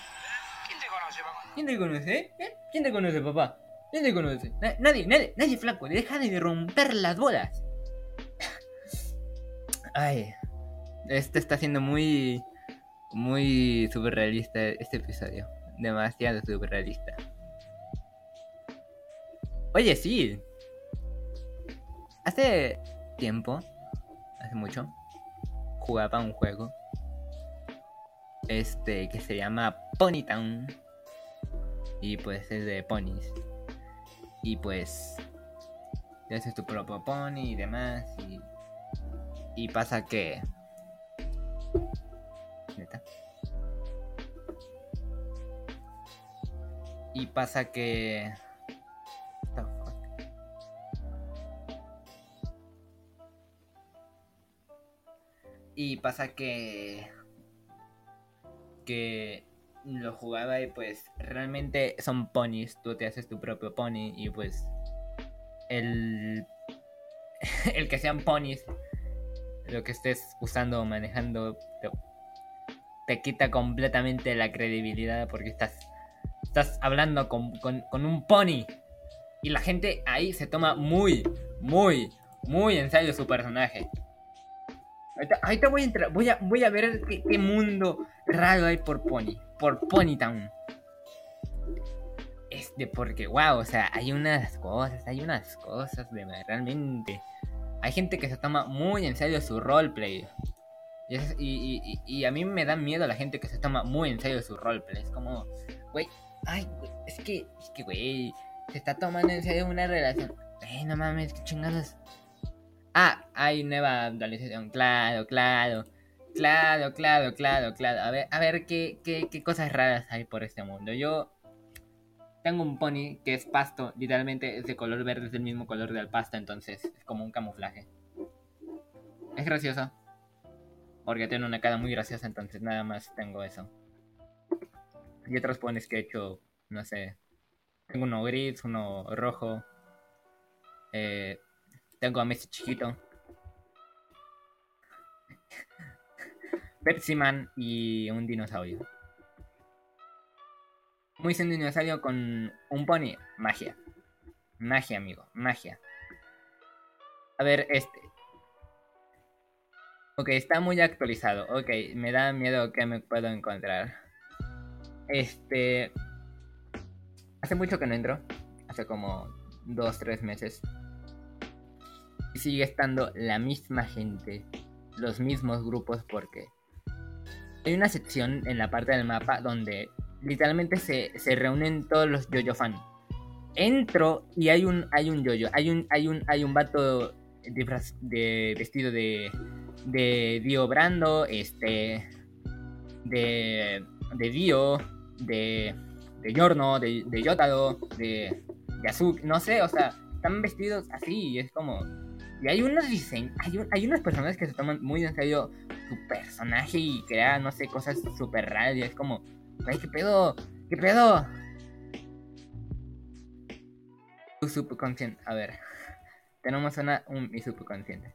¿Quién te conoce, papá? ¿Quién te conoce, eh? ¿Quién te conoce, papá? ¿Quién te conoce? nadie, nadie, nadie flaco. Deja de romper las bolas. *laughs* Ay. Este está siendo muy muy super realista este episodio. Demasiado super realista. Oye, sí. Hace tiempo, hace mucho, jugaba un juego. Este que se llama Ponytown. Y pues es de ponies. Y pues. haces tu propio pony y demás. Y, y pasa que y pasa que... Y pasa que... Que lo jugaba y pues realmente son ponies. Tú te haces tu propio pony y pues... El... *laughs* el que sean ponies lo que estés usando o manejando te quita completamente la credibilidad porque estás, estás hablando con, un pony. Y la gente ahí se toma muy, muy, muy en serio su personaje. Ahorita, voy a entrar, voy a, voy a ver qué, mundo raro hay por Pony, por Pony Town. Este, porque, wow, o sea, hay unas cosas, hay unas cosas de realmente. Hay gente que se toma muy en serio su roleplay. Y, a mí me da miedo la gente que se toma muy en serio su roleplay. Es como, güey, ay, es que, es que, güey, se está tomando en serio una relación. Eh, no mames, qué chingados. Ah, hay nueva actualización. Claro, claro. Claro, claro, claro, claro. A ver, a ver qué, qué, qué cosas raras hay por este mundo. Yo tengo un pony que es pasto, literalmente es de color verde, es del mismo color del pasto, entonces es como un camuflaje. Es gracioso. Porque tiene una cara muy graciosa, entonces nada más tengo eso. Y otros ponis que he hecho, no sé. Tengo uno gris, uno rojo. Eh, tengo a Messi chiquito. Persiman y un dinosaurio. Muy sin dinosaurio con un pony. Magia. Magia, amigo. Magia. A ver, este. Ok, está muy actualizado. Ok, me da miedo que me puedo encontrar. Este. Hace mucho que no entro. Hace como dos, tres meses. Y sigue estando la misma gente. Los mismos grupos porque hay una sección en la parte del mapa donde literalmente se, se reúnen todos los yoyo fan. Entro y hay un hay un yoyo, hay un hay un hay un vato de, vestido de de Dio Brando, este de de Dio, de de Yorno, de, de Yotaro, de Yasuki, no sé, o sea, están vestidos así y es como y hay unos diseños, hay, hay unas personas que se toman muy en serio su personaje y crean, no sé, cosas súper raras y es como, ay, ¿qué pedo? ¿Qué pedo? Tu subconsciente, a ver, *laughs* tenemos una, un, mi subconsciente.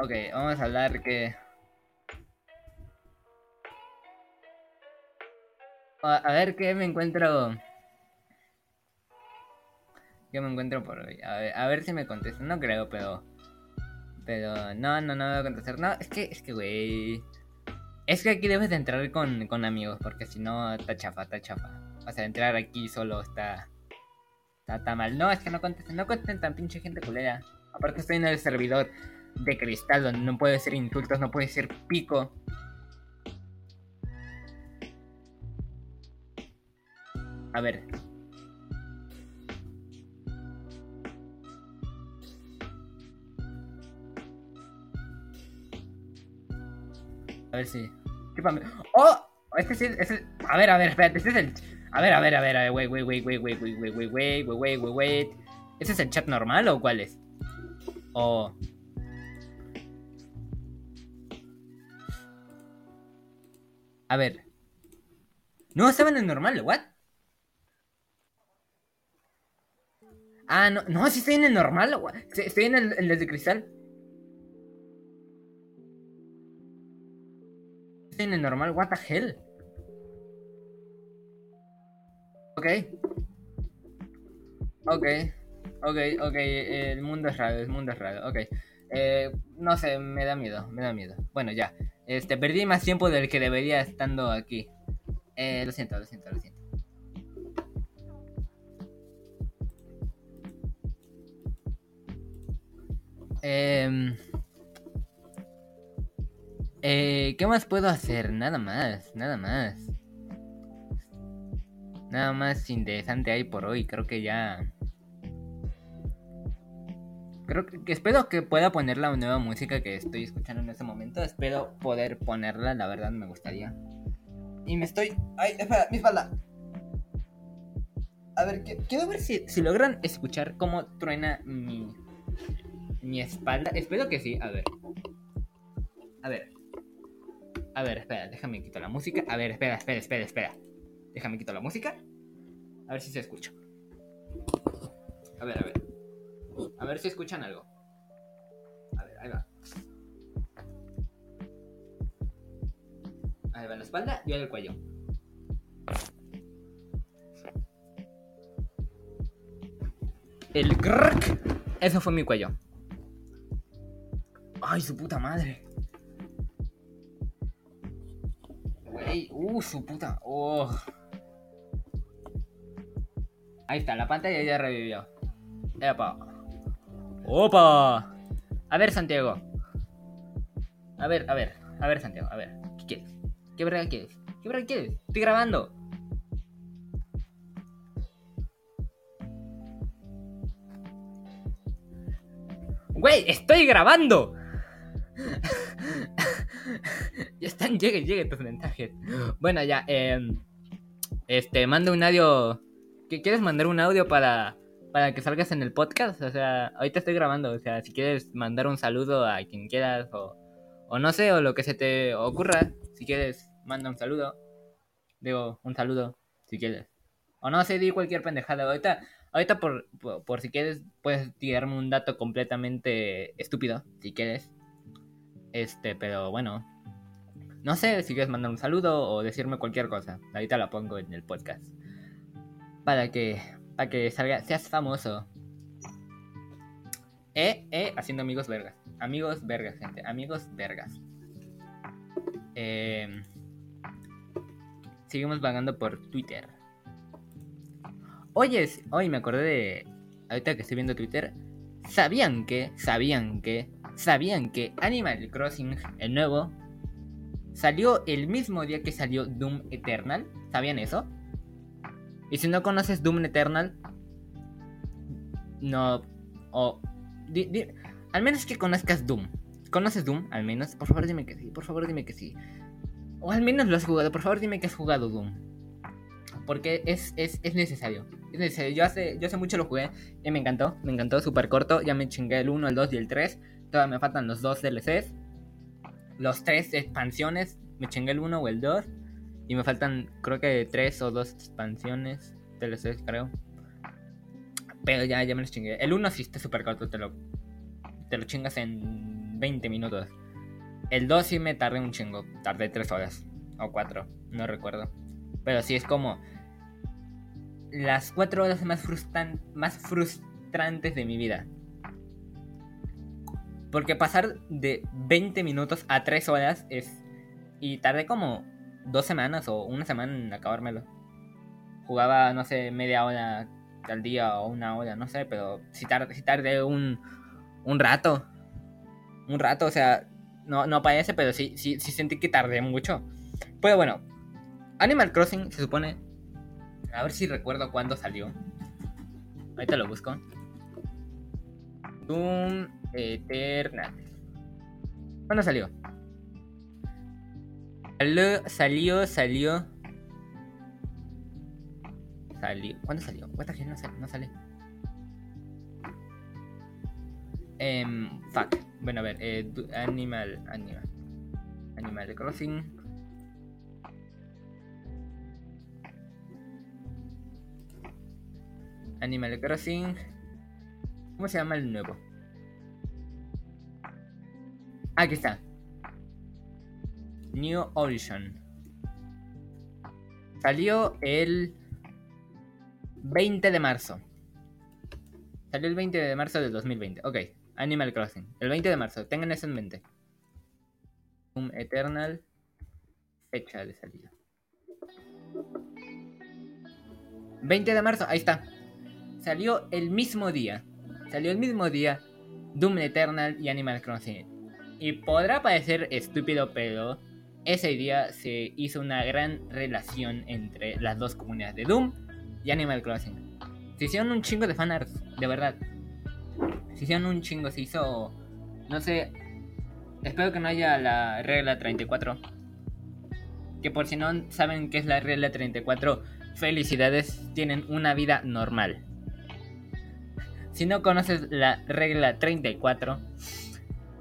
Ok, vamos a hablar que... A, ver qué me encuentro. ¿Qué me encuentro por hoy? A ver, a ver si me contestan. No creo, pero. Pero no, no, no me voy a contestar. No, es que, es que, güey. Es que aquí debes de entrar con, con amigos, porque si no, está chafa, está chafa. O sea, entrar aquí solo está. Está, mal. No, es que no contesten, no contesten tan pinche gente culera. Aparte, estoy en el servidor de cristal donde no puede ser insultos, no puede ser pico. A ver. Ver si. ¡Oh! Este sí es el. A ver, a ver, espérate. Este es el. A ver, a ver, a ver, wait, wait, wait, wait, wait, wait, wait, wait, wait, wait, wait, wait. ¿Ese es el chat normal o cuál es? O. A ver. No, estaba en el normal, ¿what? Ah, no, no, sí estoy en el normal, estoy en el, el de cristal. Estoy en el normal, what the hell. Ok. Ok. Ok, ok, el mundo es raro, el mundo es raro, ok. Eh, no sé, me da miedo, me da miedo. Bueno, ya. Este, perdí más tiempo del que debería estando aquí. Eh, lo siento, lo siento, lo siento. Em, eh, ¿Qué más puedo hacer? Nada más, nada más. Nada más interesante hay por hoy. Creo que ya. Creo que, espero que pueda poner la nueva música que estoy escuchando en este momento. Espero poder ponerla, la verdad me gustaría. Y me estoy. ¡Ay, espera! ¡Mi espalda! A ver, quiero ver si, si logran escuchar cómo truena mi, mi espalda. Espero que sí. A ver. A ver. A ver, espera, déjame quitar la música. A ver, espera, espera, espera, espera. Déjame quitar la música. A ver si se escucha. A ver, a ver. A ver si escuchan algo. A ver, ahí va. Ahí va la espalda y ahí el cuello. El grrrk. Eso fue mi cuello. Ay, su puta madre. Wey, uh, su puta. Oh. Ahí está, la pantalla ya revivió. Epa. ¡Opa! A ver, Santiago. A ver, a ver. A ver, Santiago, a ver. ¿Qué quieres? ¿Qué verdad quieres? ¿Qué verdad quieres? Estoy grabando. Güey, estoy grabando. *laughs* lleguen, lleguen tus mensajes. Bueno, ya, eh, este, manda un audio. ¿Qué quieres mandar un audio para, para que salgas en el podcast? O sea, ahorita estoy grabando. O sea, si quieres mandar un saludo a quien quieras o, o no sé, o lo que se te ocurra. Si quieres, manda un saludo. Digo, un saludo, si quieres. O no sé, di cualquier pendejada. Ahorita, ahorita por, por, por si quieres, puedes tirarme un dato completamente estúpido, si quieres. Este, pero bueno. No sé si quieres mandar un saludo o decirme cualquier cosa. Ahorita la pongo en el podcast. Para que, para que salga, seas famoso. Eh, eh, haciendo amigos vergas. Amigos vergas, gente. Amigos vergas. Eh, seguimos vagando por Twitter. Oye, hoy me acordé de. Ahorita que estoy viendo Twitter. ¿Sabían que? ¿Sabían que? ¿Sabían que Animal Crossing, el nuevo, salió el mismo día que salió Doom Eternal? ¿Sabían eso? Y si no conoces Doom Eternal, no. O. al menos que conozcas Doom. ¿Conoces Doom? Al menos. Por favor, dime que sí. Por favor, dime que sí. O al menos lo has jugado. Por favor, dime que has jugado Doom. Porque es, es. Es necesario. Yo hace, yo hace mucho lo jugué y me encantó. Me encantó, súper corto. Ya me chingué el 1, el 2 y el 3. Todavía me faltan los dos DLCs. Los tres expansiones. Me chingué el 1 o el 2. Y me faltan, creo que tres o dos expansiones. DLCs, creo. Pero ya, ya me los chingué. El 1 sí está súper corto. Te lo, te lo chingas en 20 minutos. El 2 sí me tardé un chingo. Tardé 3 horas. O 4. No recuerdo. Pero sí es como. Las 4 horas más, frustran- más frustrantes de mi vida. Porque pasar de 20 minutos a 3 horas es. Y tardé como 2 semanas o una semana en acabármelo. Jugaba, no sé, media hora al día o una hora, no sé, pero si tardé, si un, un rato. Un rato, o sea, no, no parece, pero sí, sí, sí sentí que tardé mucho. Pero bueno, Animal Crossing se supone. A ver si recuerdo cuándo salió. Ahorita lo busco. Doom Eternal. ¿Cuándo salió? Salió, salió, salió. ¿Cuándo salió? The hell, no sale. No sale. Em, fuck. Bueno, a ver. eh, animal. Animal. Animal Crossing. Animal Crossing. ¿Cómo se llama el nuevo? Aquí está. New Horizon. Salió el 20 de marzo. Salió el 20 de marzo del 2020. Ok, Animal Crossing. El 20 de marzo, tengan eso en mente. Un Eternal. Fecha de salida. 20 de marzo, ahí está. Salió el mismo día. Salió el mismo día Doom Eternal y Animal Crossing. Y podrá parecer estúpido, pero ese día se hizo una gran relación entre las dos comunidades de Doom y Animal Crossing. Se hicieron un chingo de fanarts, de verdad. Se hicieron un chingo, se hizo. No sé. Espero que no haya la regla 34. Que por si no saben qué es la regla 34, felicidades, tienen una vida normal. Si no conoces la regla 34,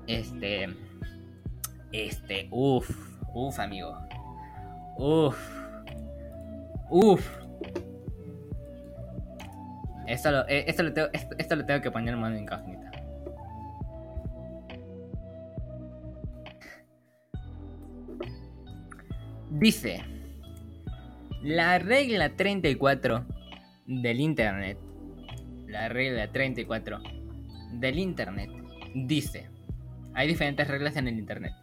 este. Este, uff, uff, amigo. Uff, uff. Esto lo, eh, esto, lo tengo, esto lo tengo que poner en modo incógnita. Dice, la regla 34 del Internet, la regla 34 del Internet dice, hay diferentes reglas en el Internet.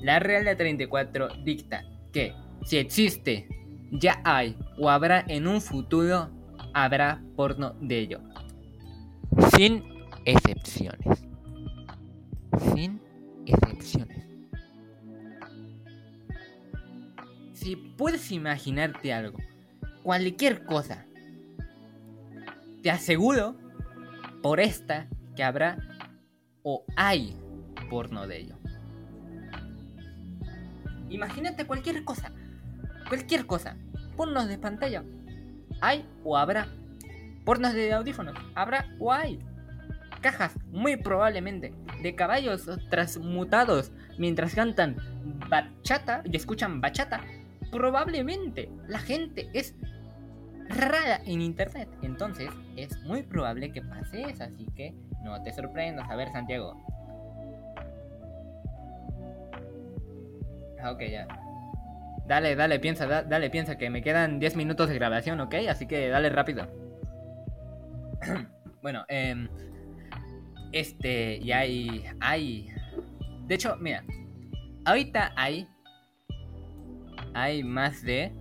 La regla 34 dicta que si existe, ya hay o habrá en un futuro, habrá porno de ello. Sin excepciones. Sin excepciones. si puedes imaginarte algo, cualquier cosa, te aseguro por esta que habrá o hay porno de ello. Imagínate cualquier cosa, cualquier cosa, pornos de pantalla, hay o habrá. Pornos de audífonos, habrá o hay. Cajas, muy probablemente, de caballos transmutados mientras cantan bachata y escuchan bachata. Probablemente la gente es rara en internet. Entonces es muy probable que pase eso. Así que no te sorprendas. A ver, Santiago. Ah, Ok, ya. Dale, dale, piensa, da- dale, piensa que me quedan 10 minutos de grabación, ¿ok? Así que dale rápido. *clears throat* bueno, em, este, y hay, hay... De hecho, mira, ahorita hay... Hay más de...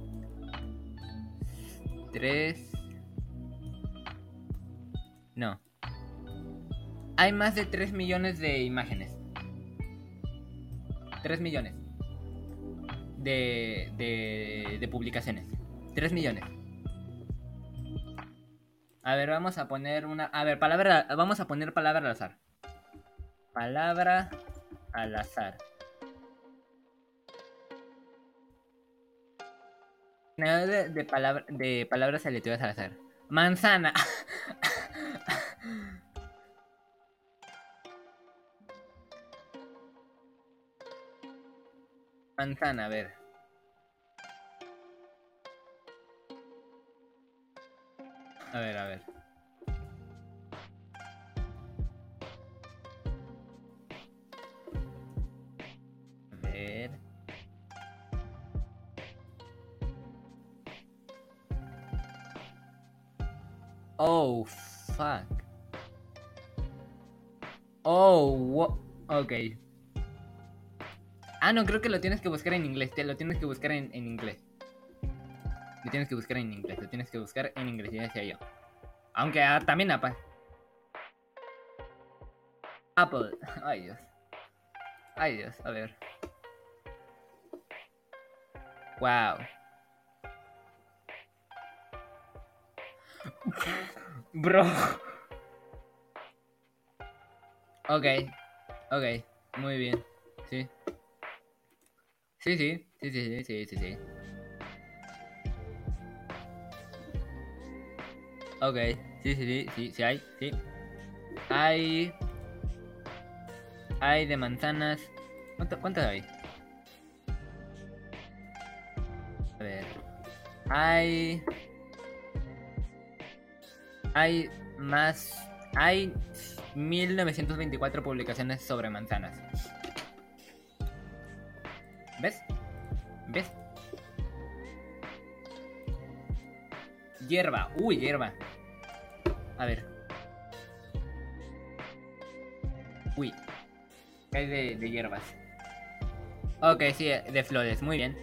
3... No. Hay más de 3 millones de imágenes. 3 millones de, de, publicaciones. 3 millones. A ver, vamos a poner una... A ver, palabra... Vamos a poner palabra al azar. Palabra al azar. De, de, palabra, de palabras aleatorias al azar. Manzana. *laughs* Manzana, a ver. A ver, a ver. A ver. Oh, fuck. Oh, wo- ok. Ah, no, creo que lo tienes que buscar en inglés. Te lo tienes que buscar en, en inglés. Lo tienes que buscar en inglés. Lo tienes que buscar en inglés, ya decía yo. Aunque ah, también Apple. Apple. *laughs* Ay, Dios. Ay, Dios. A ver. Wow. *laughs* Bro. Ok. Ok. Muy bien. Sí. Sí, sí. Sí, sí, sí, sí, sí. Ok. Sí, sí, sí, sí, sí hay. Sí. Hay. Hay de manzanas. ¿Cuánto- ¿Cuántas hay? A ver. Hay. Hay más. Hay 1924 publicaciones sobre manzanas. ¿Ves? ¿Ves? Hierba. Uy, hierba. A ver. Uy. ¿Qué hay de, de hierbas? Ok, sí, de flores. Muy bien.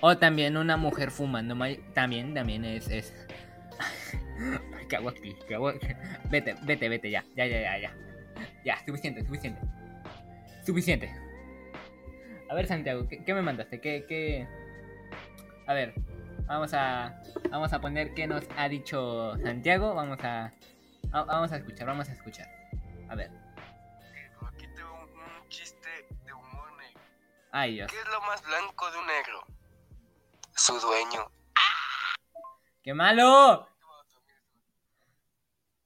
O también una mujer fumando. También, también es... es... *laughs* ¿Qué hago aquí? ¿Qué hago? Vete, vete, vete, ya. Ya, ya, ya, ya. Ya, suficiente, suficiente. Suficiente. A ver, Santiago, ¿qué, qué me mandaste? ¿Qué, qué...? A ver, vamos a... Vamos a poner qué nos ha dicho Santiago. Vamos a... va- Vamos a escuchar, vamos a escuchar. A ver. Aquí tengo un, un chiste de humor negro. Ay, Dios. ¿Qué es lo más blanco de un negro? Su dueño. ¡Qué malo!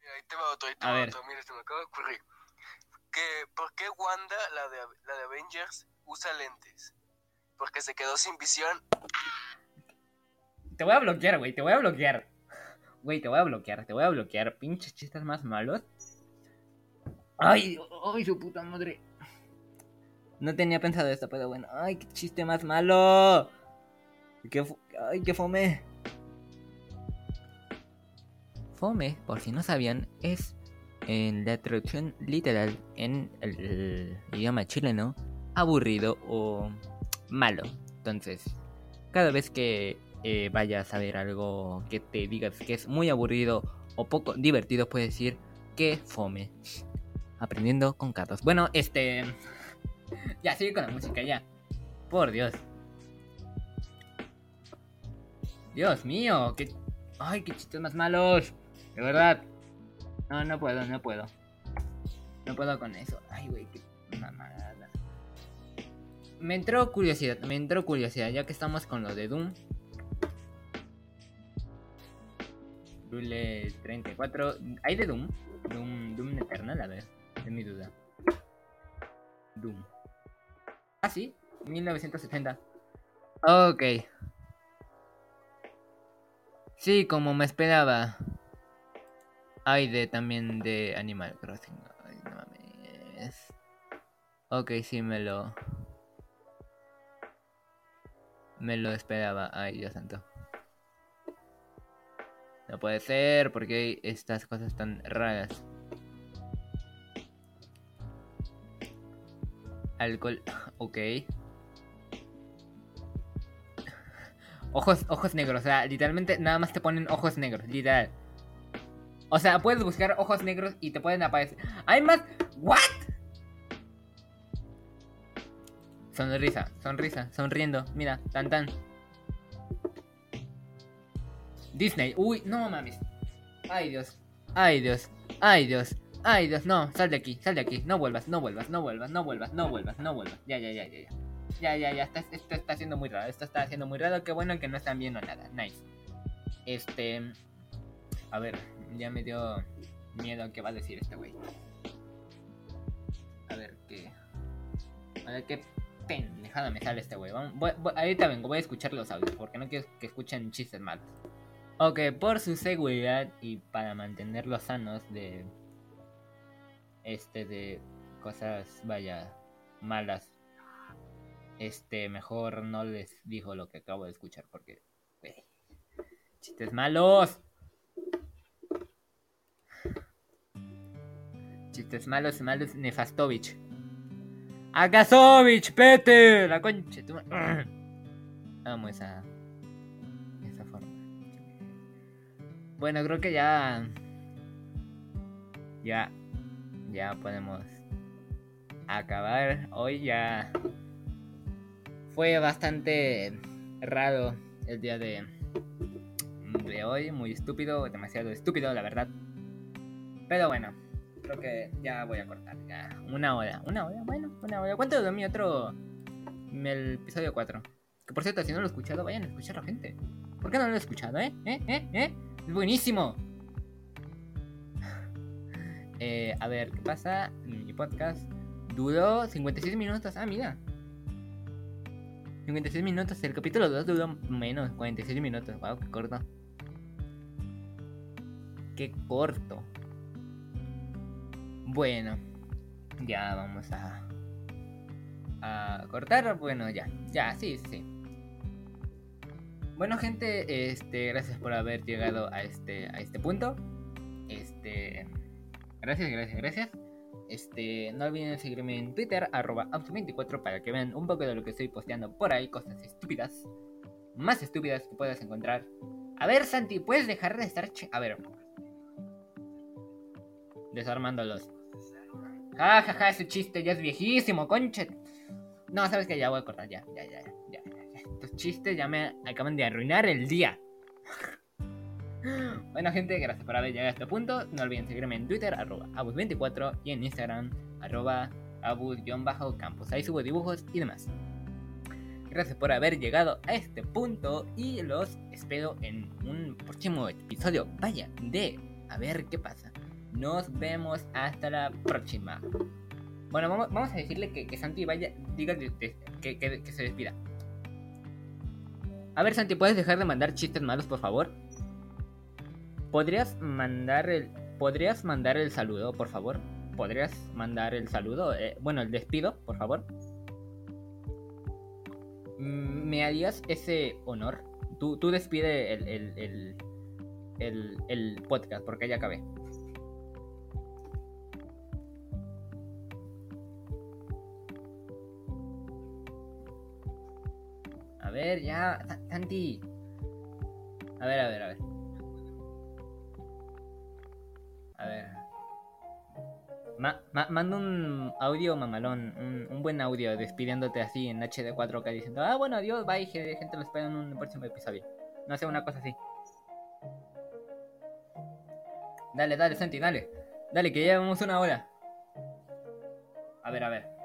Ahí te va otro, ahí te A va ver. otro. Mira, se me acaba de ocurrir. Que, ¿Por qué Wanda, la de, la de Avengers, usa lentes? Porque se quedó sin visión. Te voy a bloquear, güey, te voy a bloquear. Güey, te voy a bloquear, te voy a bloquear. Pinches chistes más malos. Ay, ay, su puta madre. No tenía pensado esto, pero bueno. Ay, qué chiste más malo. Ay, qué fome. Fome, por si no sabían, es en la traducción literal en el idioma chileno, aburrido o malo. Entonces, cada vez que eh, vayas a ver algo que te digas que es muy aburrido o poco divertido, puedes decir que fome. Aprendiendo con Carlos. Bueno, este. *laughs* Ya, sigue con la música, ya. Por Dios. Dios mío, qué. Ay, qué chistes más malos. De verdad. No, no puedo, no puedo. No puedo con eso. Ay, güey, qué mamada. Me entró curiosidad, me entró curiosidad, ya que estamos con lo de Doom. Rule 34. ¿Hay de Doom? Doom, Doom Eternal, a ver, es mi duda. Doom. Ah, sí, 1970. Ok. Sí, como me esperaba. Hay de también de Animal Crossing. Ay, no mames. Ok, sí me lo. Me lo esperaba. Ay, Dios santo. No puede ser, porque hay estas cosas tan raras. Alcohol. *laughs* Ok. Ojos, ojos negros. O sea, literalmente nada más te ponen ojos negros. Literal. O sea, puedes buscar ojos negros y te pueden aparecer. ¡Hay más! ¿What? Sonrisa, sonrisa, sonriendo. Mira, tan tan. Disney. Uy, no mames. Ay, Dios. Ay, Dios. Ay, Dios. Ay, Dios, no. Sal de aquí, sal de aquí. No vuelvas, no vuelvas, no vuelvas, no vuelvas, no vuelvas, no vuelvas. Ya, ya, ya, ya, ya. Ya, ya, ya. Esto, está haciendo muy raro. Esto está haciendo muy raro. Qué bueno que no están viendo nada. Nice. Este. A ver, ya me dio miedo qué va a decir este güey. A ver qué. A ver qué pendejada me sale este güey. Ahorita vengo, voy a escuchar los audios porque no quiero que escuchen chistes malos. Ok, por su seguridad y para mantenerlos sanos de. Este, de cosas, vaya, malas. Este, mejor no les digo lo que acabo de escuchar porque. chistes malos. Chistes malos, malos, Nefastovich. Akasovich, pete, la concha. tu *clears throat* Amo esa. Esa forma. Bueno, creo que ya. Ya. Ya podemos acabar. Hoy ya. Fue bastante raro el día de. De hoy. Muy estúpido. Demasiado estúpido, la verdad. Pero bueno. Creo que ya voy a cortar. Ya. Una hora. Una hora, bueno, una hora. ¿Cuánto duró mi otro. El episodio 4? Que por cierto, si no lo he escuchado, vayan a escucharlo, gente. ¿Por qué no lo he escuchado, eh? ¿Eh? ¿Eh? ¿Eh? Es buenísimo. *laughs* Eh, a ver, ¿qué pasa? Mi podcast duró 56 minutos. Ah, mira. 56 minutos. El capítulo 2 duró menos, 46 minutos. Wow, qué corto. Qué corto. Bueno, ya vamos a, a cortar. Bueno, ya, ya, sí, sí. Bueno, gente, este, gracias por haber llegado a este, a este punto. Este, gracias, gracias, gracias. Este, no olviden seguirme en Twitter, arroba 24 para que vean un poco de lo que estoy posteando por ahí, cosas estúpidas, más estúpidas que puedas encontrar. A ver, Santi, ¿puedes dejar de estar... che- A ver. Desarmándolos. Ja, ja, ja, ese chiste ya es viejísimo, conche. No, sabes que ya voy a cortar, ya, ya, ya, ya, ya. Estos chistes ya me acaban de arruinar el día. *laughs* Bueno, gente, gracias por haber llegado a este punto. No olviden seguirme en Twitter, arroba abus24 y en Instagram, arroba abus-campus. Ahí subo dibujos y demás. Gracias por haber llegado a este punto y los espero en un próximo episodio. Vaya, de a ver qué pasa. Nos vemos hasta la próxima. Bueno, vamos, vamos a decirle que, que Santi vaya, diga que, se despida. A ver, Santi, ¿puedes dejar de mandar chistes malos, por favor? ¿Podrías mandar el, podrías mandar el saludo, por favor? ¿Podrías mandar el saludo? Eh, bueno, el despido, por favor. Mm, ¿Me harías ese honor? Tú, tú despide el, el podcast, porque ya acabé. Ver, ya, Sa- Santi. A ver, a ver, a ver. A ver. Ma- ma- manda un audio mamalón, un, buen audio despidiéndote así en HD 4K diciendo, ah, bueno, adiós, bye, gente, lo espero en un próximo episodio. No sé, una cosa así. Dale, dale, Santi, dale. Dale, que ya llevamos una hora. A ver, a ver.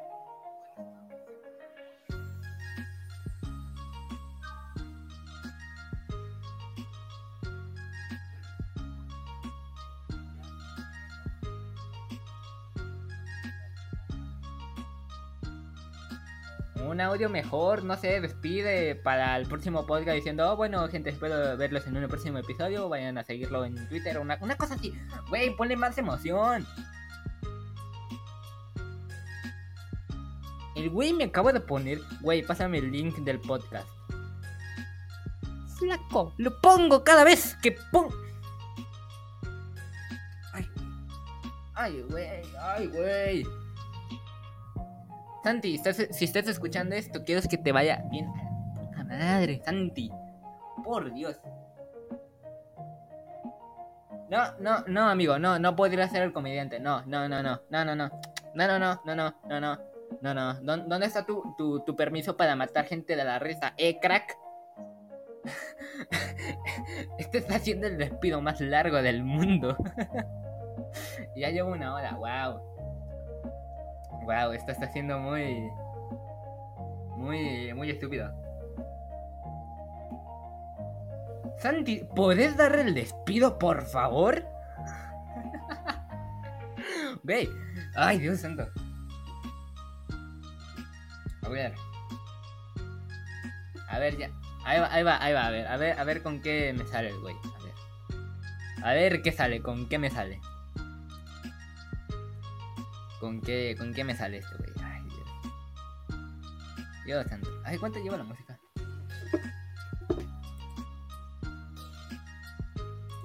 Un audio mejor, no sé, despide para el próximo podcast diciendo, oh, bueno, gente, espero verlos en un próximo episodio, vayan a seguirlo en Twitter, una, una cosa así. Güey, ponle más emoción. El güey me acabo de poner, güey, pásame el link del podcast. Flaco, lo pongo cada vez que pongo... Ay, ay, güey, ay, güey. Santi, si estás escuchando esto, quiero que te vaya bien a madre, Santi. Por Dios. No, no, no, amigo, no, no podría ser el comediante. No, no, no, no, no, no, no. No, no, no, no, no, no, no. No, no. ¿Dónde está tu, tu, tu permiso para matar gente de la risa? ¿Eh, crack? *laughs* este está siendo el despido más largo del mundo. *laughs* ya llevo una hora, wow. Wow, esto está siendo muy. Muy. Muy estúpido. Santi, ¿podés darle el despido, por favor? *laughs* Ve. Ay, Dios santo. A ver. A ver, ya. Ahí va, ahí va, ahí va. A ver, a ver, a ver con qué me sale el güey. A ver. A ver qué sale, con qué me sale. ¿Con qué, ¿Con qué me sale esto, güey? Ay, Dios. Dios santo. Ay, ¿cuánto lleva la música?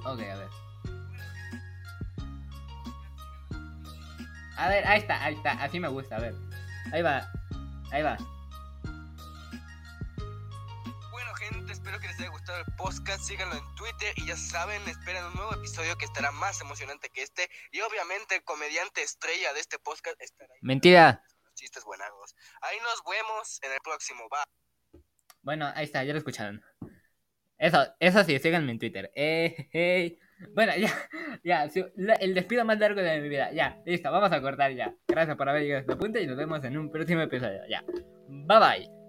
Ok, a ver. A ver, ahí está, ahí está. Así me gusta, a ver. Ahí va. Ahí va. Les haya gustado el podcast. Síganlo en Twitter y ya saben, esperen un nuevo episodio que estará más emocionante que este. Y obviamente el comediante estrella de este podcast estará ahí. Mentira. Los chistes buenagos. Ahí nos vemos en el próximo. Bye. Bueno, ahí está, ya lo escucharon. Eso, eso sí, síganme en Twitter. Eh, hey. Bueno, ya, ya, el despido más largo de mi vida. Ya, listo, vamos a cortar ya. Gracias por haber llegado a este punto y nos vemos en un próximo episodio. Ya. Bye bye.